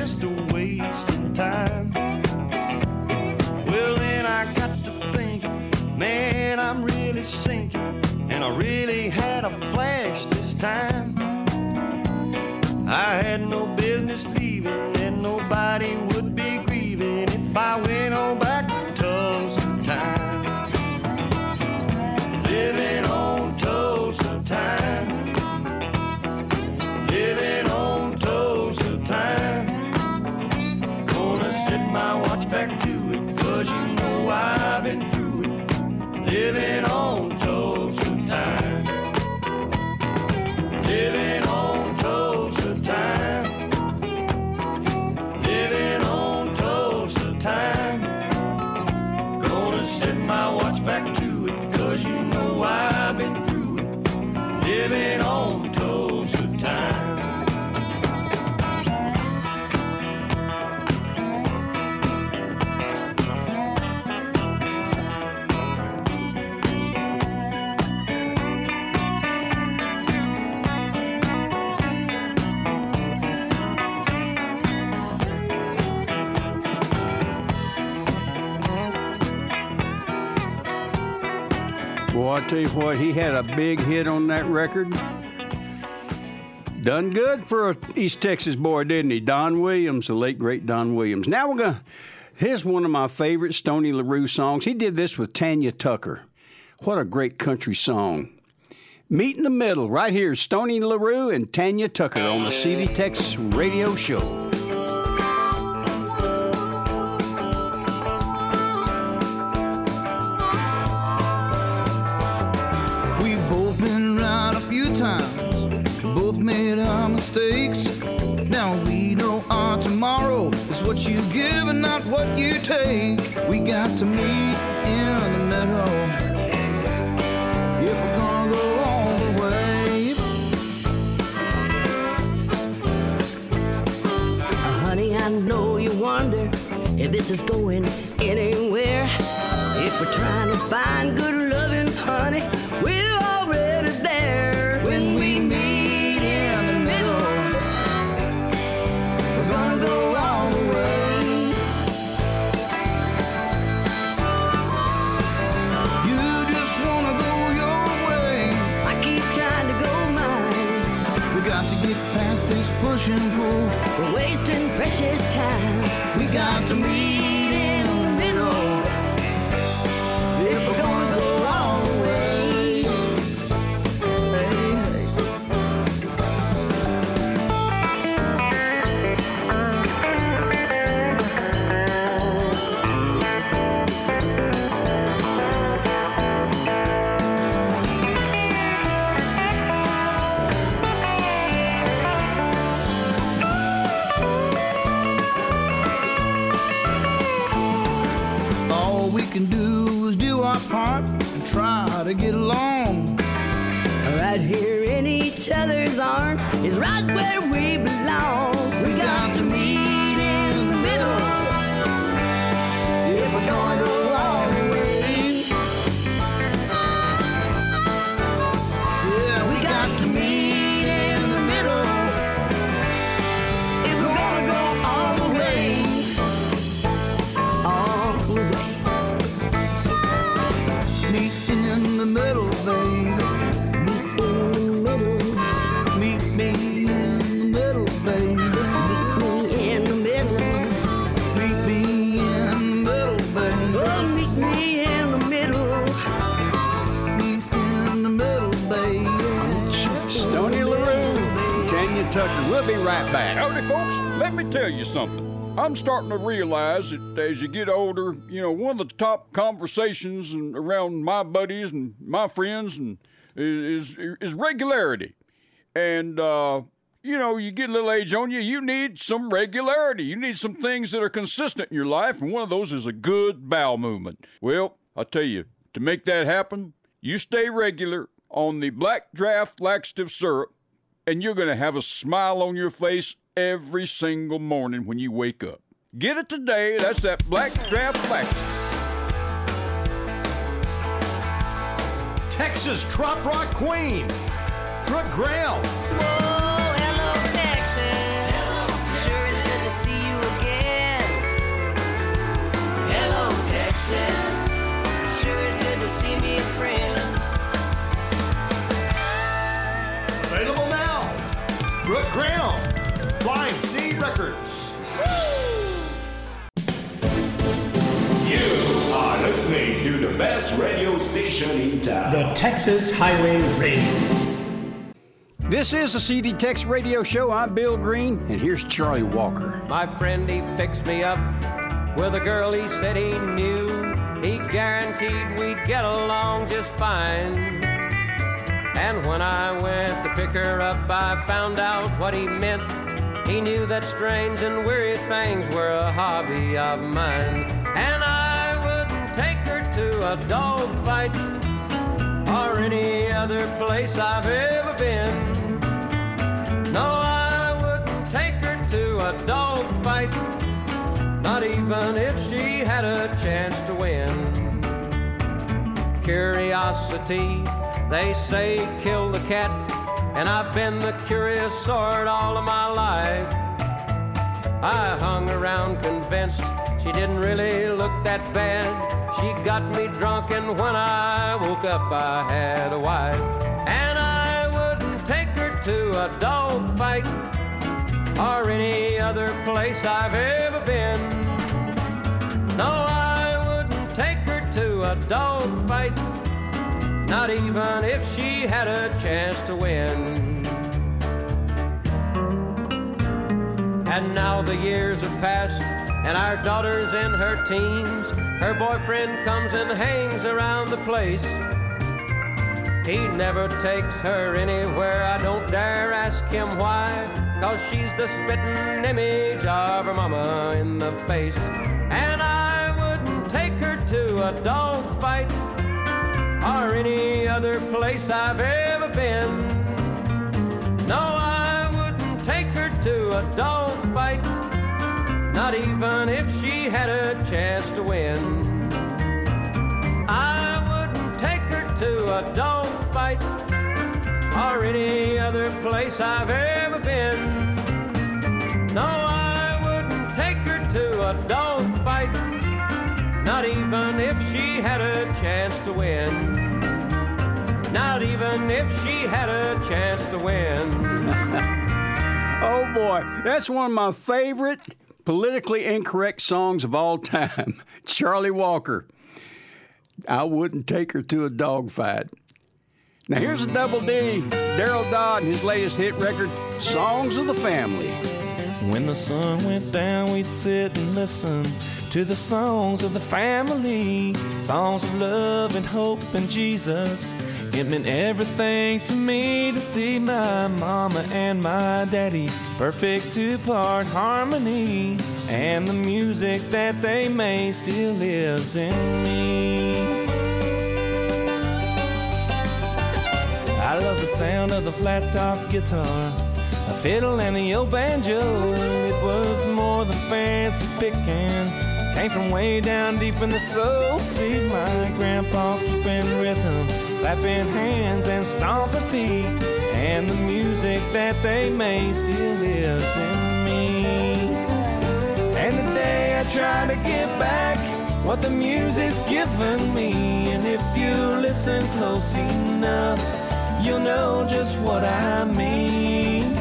I tell you what, he had a big hit on that record. Done good for a East Texas boy, didn't he? Don Williams, the late great Don Williams. Now we're gonna. Here's one of my favorite Stoney LaRue songs. He did this with Tanya Tucker. What a great country song. Meet in the middle, right here, Stoney LaRue and Tanya Tucker on the CD Tex Radio Show. Made our mistakes. Now we know our tomorrow is what you give and not what you take. We got to meet in the middle. If we're gonna go all the way, uh, Honey, I know you wonder if this is going anywhere. If we're trying to find good loving, honey, we're already pull. We're wasting precious time. We got to meet in right back. Howdy, folks. Let me tell you something. I'm starting to realize that as you get older, you know, one of the top conversations around my buddies and my friends and is is, regularity. And uh, you know, you get a little age on you, you need some regularity. You need some things that are consistent in your life, and one of those is a good bowel movement. Well, I'll tell you, to make that happen, you stay regular on the black draught laxative syrup and you're going to have a smile on your face every single morning when you wake up. Get it today. That's that Black Draught Laxative. Texas trop rock queen, Brooke Graham. Oh, hello, Texas. Sure is good to see you again. Hello, Texas. Sure is good to see me a friend. Brooke Graham, Flying C Records. You are listening to the best radio station in town. The Texas Highway Radio. This is the CD Tex Radio Show. I'm Bill Green, and here's Charlie Walker. My friend, he fixed me up with a girl he said he knew. He guaranteed we'd get along just fine. And when I went to pick her up, I found out what he meant. He knew that strange and weary things were a hobby of mine. And I wouldn't take her to a dog fight or any other place I've ever been. No, I wouldn't take her to a dog fight, not even if she had a chance to win. Curiosity, they say, kill the cat, and I've been the curious sort all of my life. I hung around convinced she didn't really look that bad. She got me drunk, and when I woke up, I had a wife. And I wouldn't take her to a dog fight or any other place I've ever been. No, I wouldn't take her to a dog fight, not even if she had a chance to win. And now the years have passed, and our daughter's in her teens. Her boyfriend comes and hangs around the place. He never takes her anywhere, I don't dare ask him why. Cause she's the spitting image of her mama in the face. And I wouldn't take her to a dog fight or any other place I've ever been. No, I wouldn't take her to a dog fight, not even if she had a chance to win. I wouldn't take her to a dog fight or any other place I've ever been. No, I wouldn't take her to a dog not even if she had a chance to win. Not even if she had a chance to win. Oh boy, that's one of my favorite politically incorrect songs of all time. Charlie Walker. I wouldn't take her to a dog fight. Now here's a double D. Deryl Dodd and his latest hit record, Songs of the Family. When the sun went down, we'd sit and listen to the songs of the family, songs of love and hope and Jesus. It meant everything to me to see my mama and my daddy, perfect two part harmony, and the music that they made still lives in me. I love the sound of the flat top guitar, a fiddle and the old banjo. It was more than fancy picking. Came from way down deep in the soul. See my grandpa keeping rhythm, clapping hands and stomping feet. And the music that they made still lives in me. And today I try to give back what the music's given me. And if you listen close enough, you'll know just what I mean.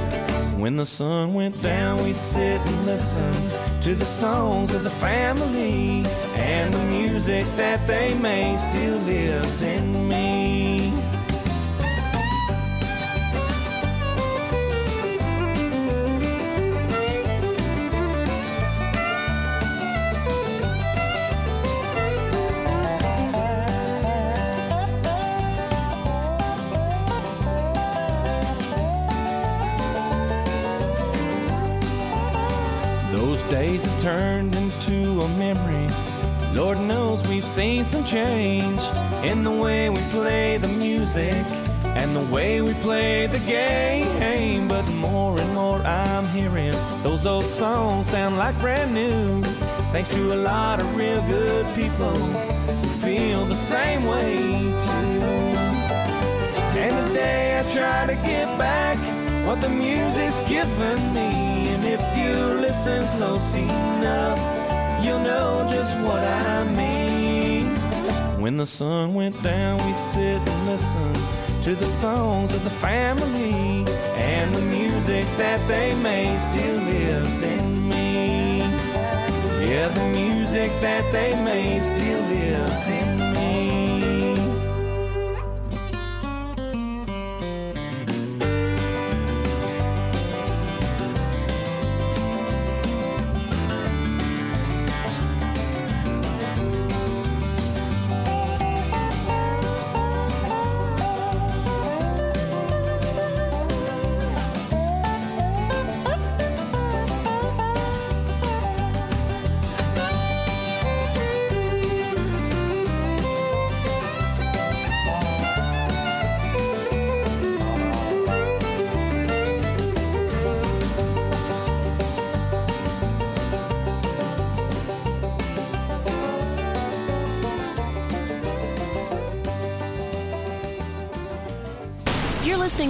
When the sun went down, we'd sit and listen to the songs of the family, and the music that they made still lives in me. Turned into a memory. Lord knows we've seen some change in the way we play the music and the way we play the game. But more and more I'm hearing those old songs sound like brand new. Thanks to a lot of real good people who feel the same way too. day I try to get back what the music's given me. If you listen close enough, you'll know just what I mean. When the sun went down, we'd sit and listen to the songs of the family. And the music that they made still lives in me. Yeah, the music that they made still lives in me.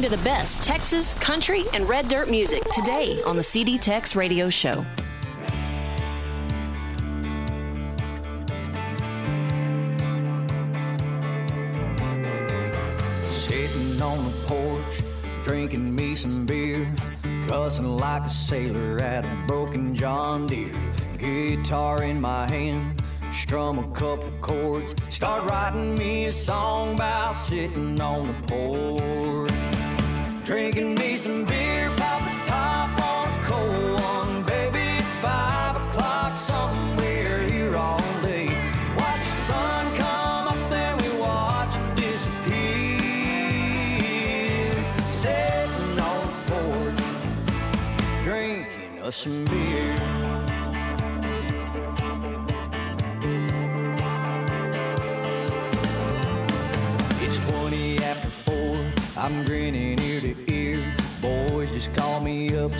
To the best Texas, country, and red dirt music today on the CD Tex Radio Show. Sitting on the porch, drinking me some beer, cussing like a sailor at a broken John Deere. Guitar in my hand, strum a couple chords, start writing me a song about sitting on the porch. Some beer. It's 20 after 4. I'm grinning ear to ear. Boys just call me up,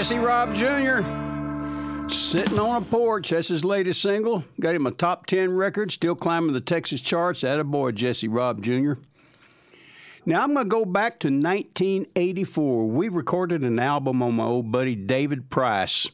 Jerre Raub Jr. Sitting on a porch. That's his latest single. Got him a top 10 record, still climbing the Texas charts. That a boy, Jerre Raub Jr. Now I'm going to go back to 1984. We recorded an album on my old buddy David Price.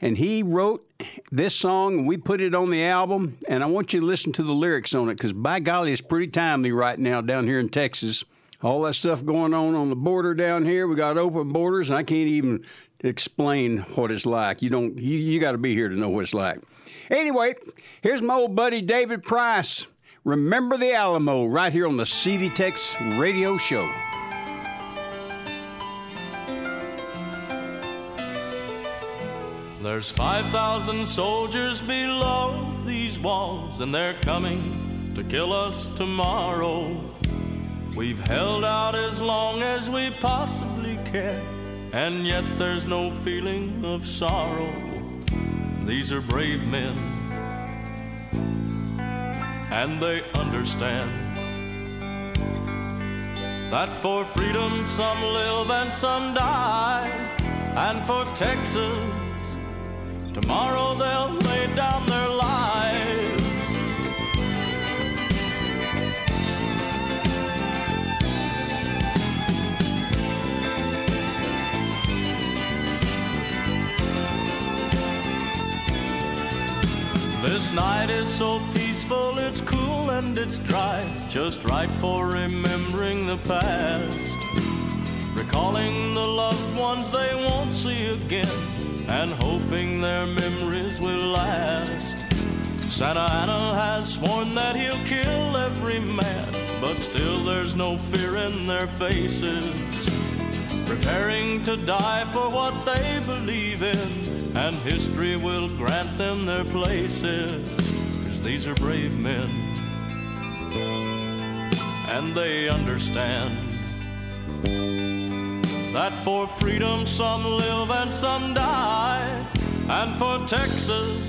And he wrote this song, and we put it on the album. And I want you to listen to the lyrics on it because, by golly, it's pretty timely right now down here in Texas. All that stuff going on on the border down here. We got open borders, and I can't even explain what it's like. You don't. You, you got to be here to know what it's like. Anyway, here's my old buddy David Price. Remember the Alamo right here on the CD Tex Radio Show. There's 5,000 soldiers below these walls, and they're coming to kill us tomorrow. We've held out as long as we possibly can, and yet there's no feeling of sorrow. These are brave men, and they understand that for freedom some live and some die, and for Texas, tomorrow they'll lay down their lives. Night is so peaceful, it's cool and it's dry, just right for remembering the past. Recalling the loved ones they won't see again, and hoping their memories will last. Santa Anna has sworn that he'll kill every man, but still there's no fear in their faces. Preparing to die for what they believe in, and history will grant them their places. Cause these are brave men, and they understand that for freedom some live and some die, and for Texas,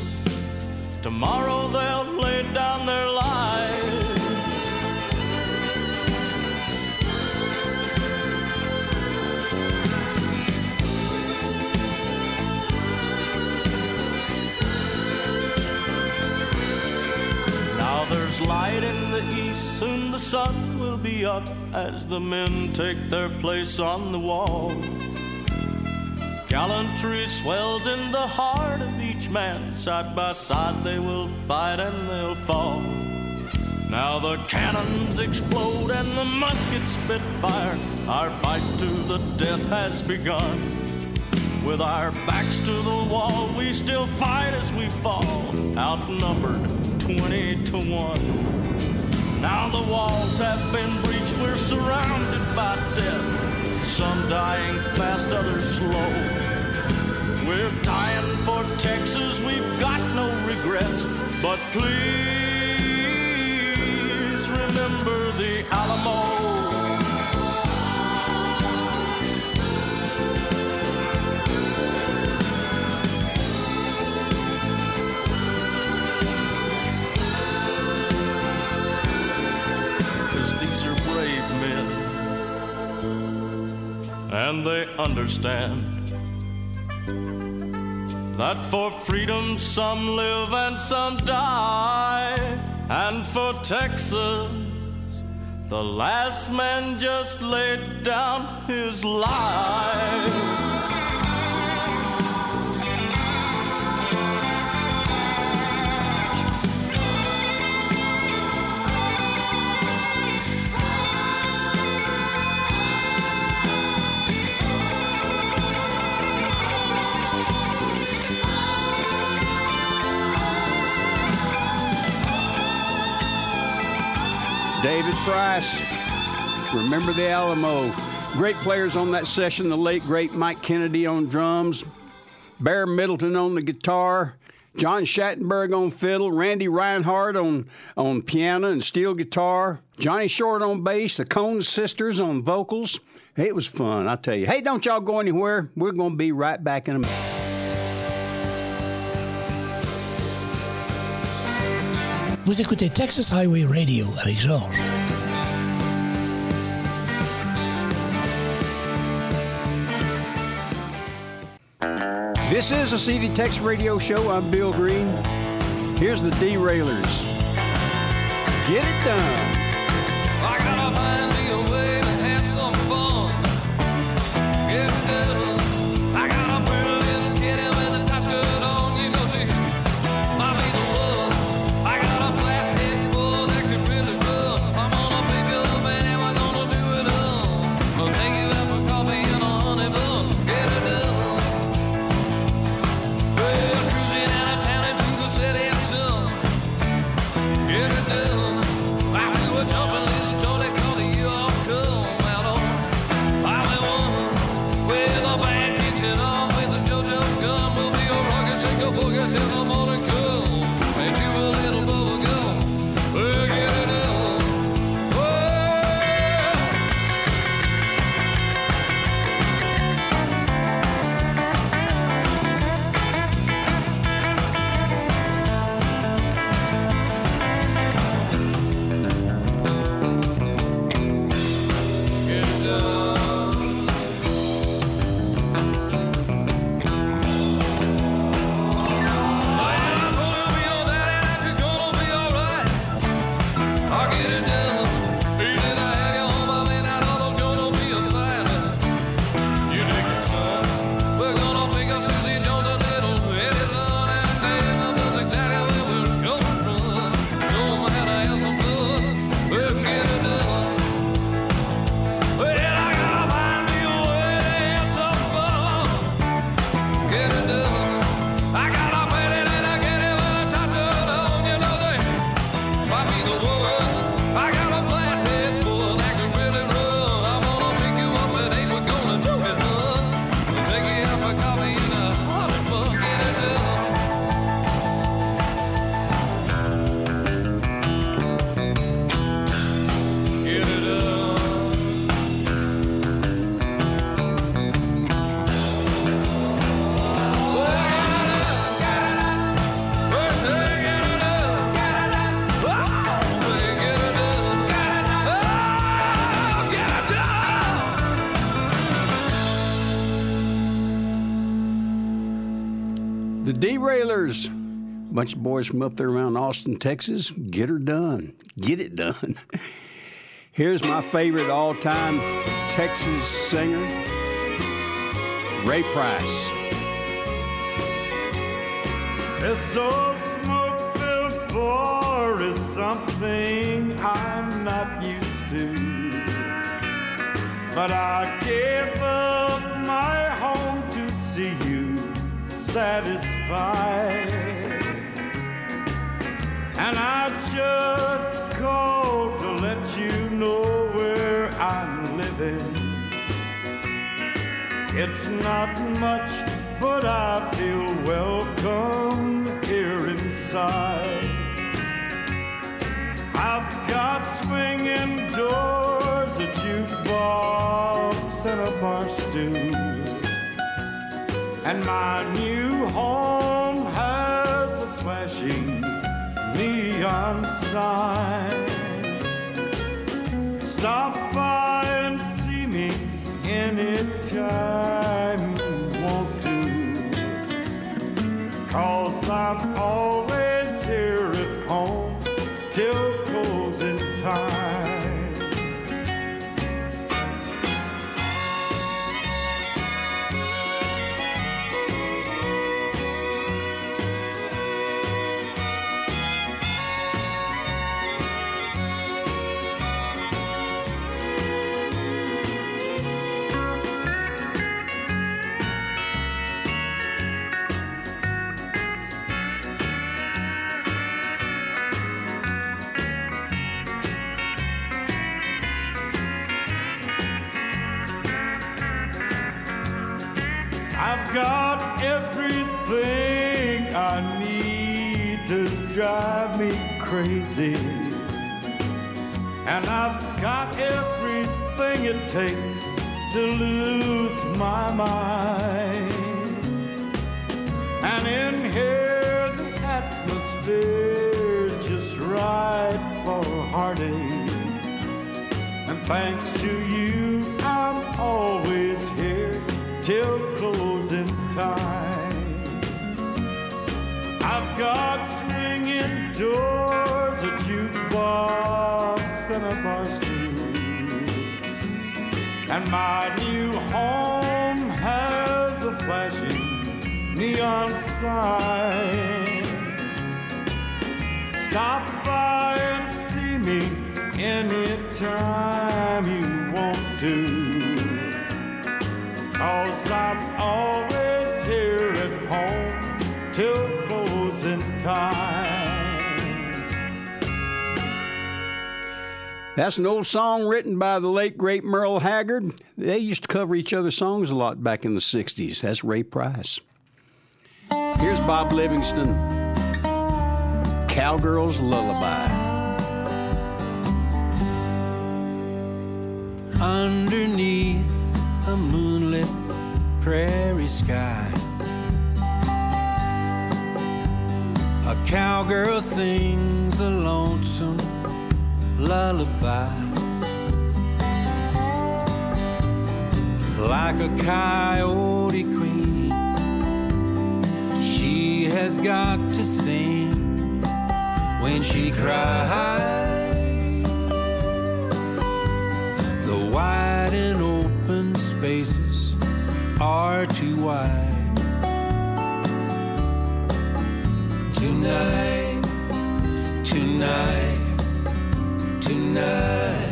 tomorrow they'll lay down their lives. Light in the east, soon the sun will be up as the men take their place on the wall. Gallantry swells in the heart of each man, side by side they will fight and they'll fall. Now the cannons explode and the muskets spit fire. Our fight to the death has begun. With our backs to the wall, we still fight as we fall, outnumbered 20 to 1. Now the walls have been breached, we're surrounded by death. Some dying fast, others slow. We're dying for Texas, we've got no regrets. But please remember the Alamo. And they understand that for freedom some live and some die, and for Texas, the last man just laid down his life. David Price. Remember the Alamo. Great players on that session. The late, great Mike Kennedy on drums, Bear Middleton on the guitar, John Schattenberg on fiddle, Randy Reinhardt on, on piano and steel guitar, Johnny Short on bass, the Cone Sisters on vocals. It was fun, I tell you. Hey, don't y'all go anywhere. We're going to be right back in a minute. Vous écoutez Texas Highway Radio avec Georges. This is a CD Tex radio show. I'm Bill Green. Here's the derailers. Get it done. Bunch of boys from up there around Austin, Texas. Get her done. Get it done. Here's my favorite all time Texas singer, Ray Price. This old smoke filled bar is something I'm not used to. But I up my home to see you satisfied. And I just called to let you know where I'm living. It's not much, but I feel welcome here inside. I've got swinging doors, a jukebox, and a bar stool. And my new neon crazy. And I've got everything it takes to lose my mind. And in here, the atmosphere just right for heartache. And thanks to you, I'm always here till closing time. I've got swinging doors, a jukebox, and a bar stool. And my new home has a flashing neon sign. Stop by and see me anytime you want to. Cause I'm always here at home till closing time. That's an old song written by the late great Merle Haggard. They used to cover each other's songs a lot back in the 60s. That's Ray Price. Here's Bob Livingston Cowgirl's Lullaby. underneath a moonlit prairie sky. A cowgirl sings a lonesome lullaby. Like a coyote queen, she has got to sing when she cries. The wide and open spaces are too wide. Tonight, tonight, tonight.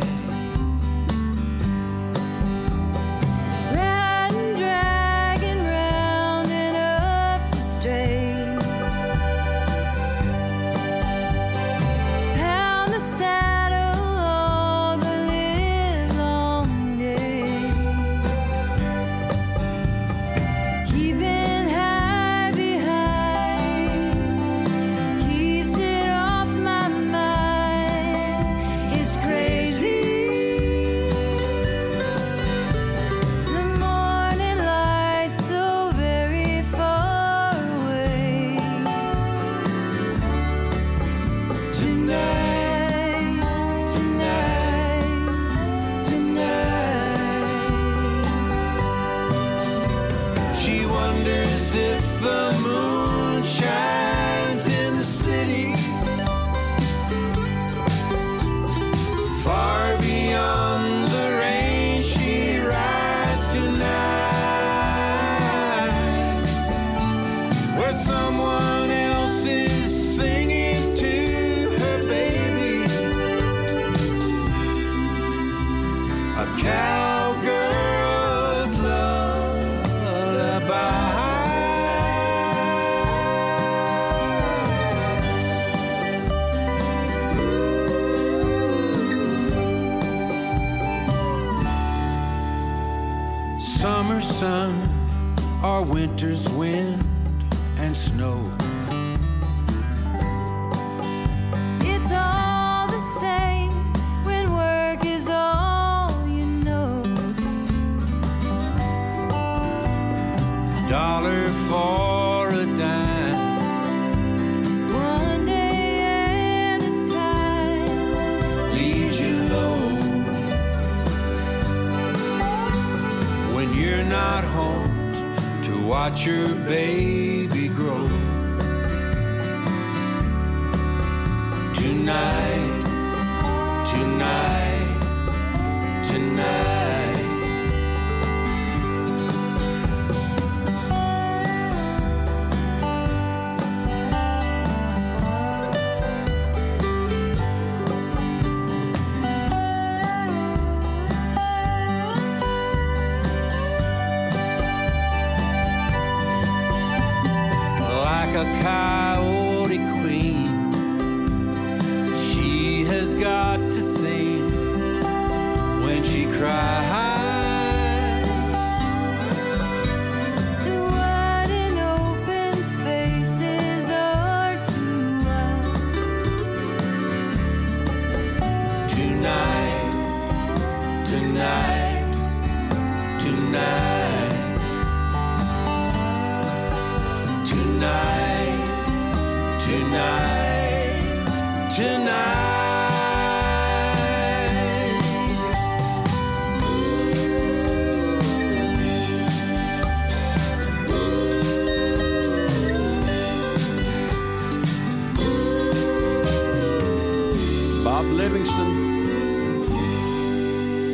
Bob Livingston,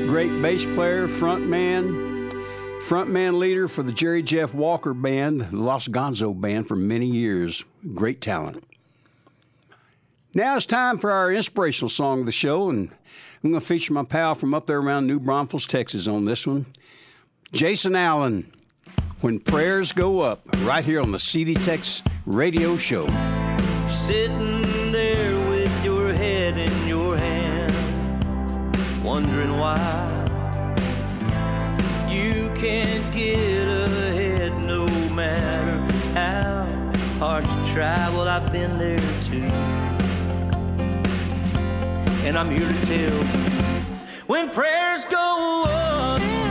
great bass player, front man, front man leader for the Jerry Jeff Walker Band, the Lost Gonzo Band for many years. Great talent. Now it's time for our inspirational song of the show, and I'm going to feature my pal from up there around New Braunfels, Texas on this one. Jason Allen, When Prayers Go Up, right here on the CD Tex Radio Show. Sitting why you can't get ahead no matter how hard you try. Well, I've been there too. And I'm here to tell when prayers go up,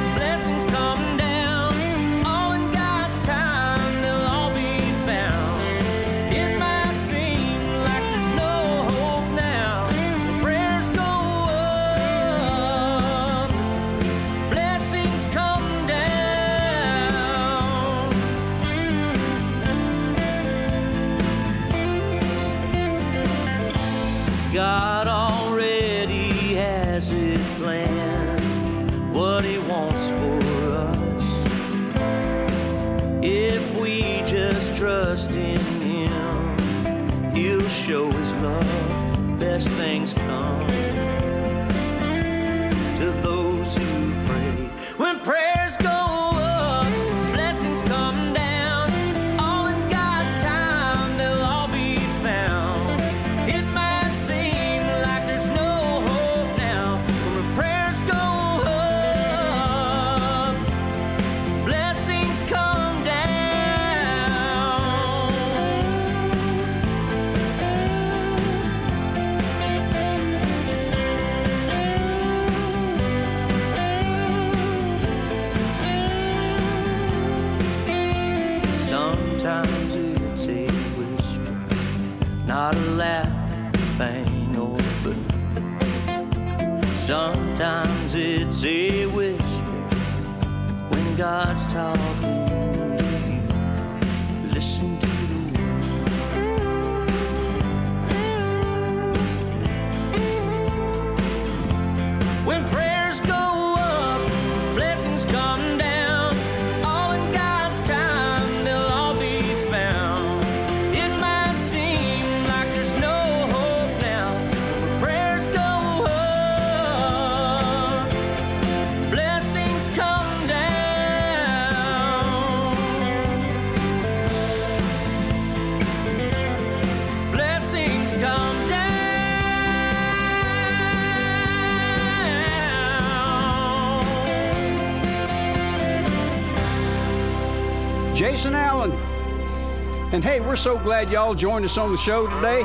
Best things come Sometimes it's a whisper when God's talking. And hey, we're so glad y'all joined us on the show today.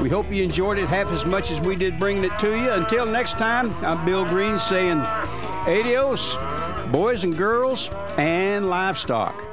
We hope you enjoyed it half as much as we did bringing it to you. Until next time, I'm Bill Green saying adios, boys and girls, and livestock.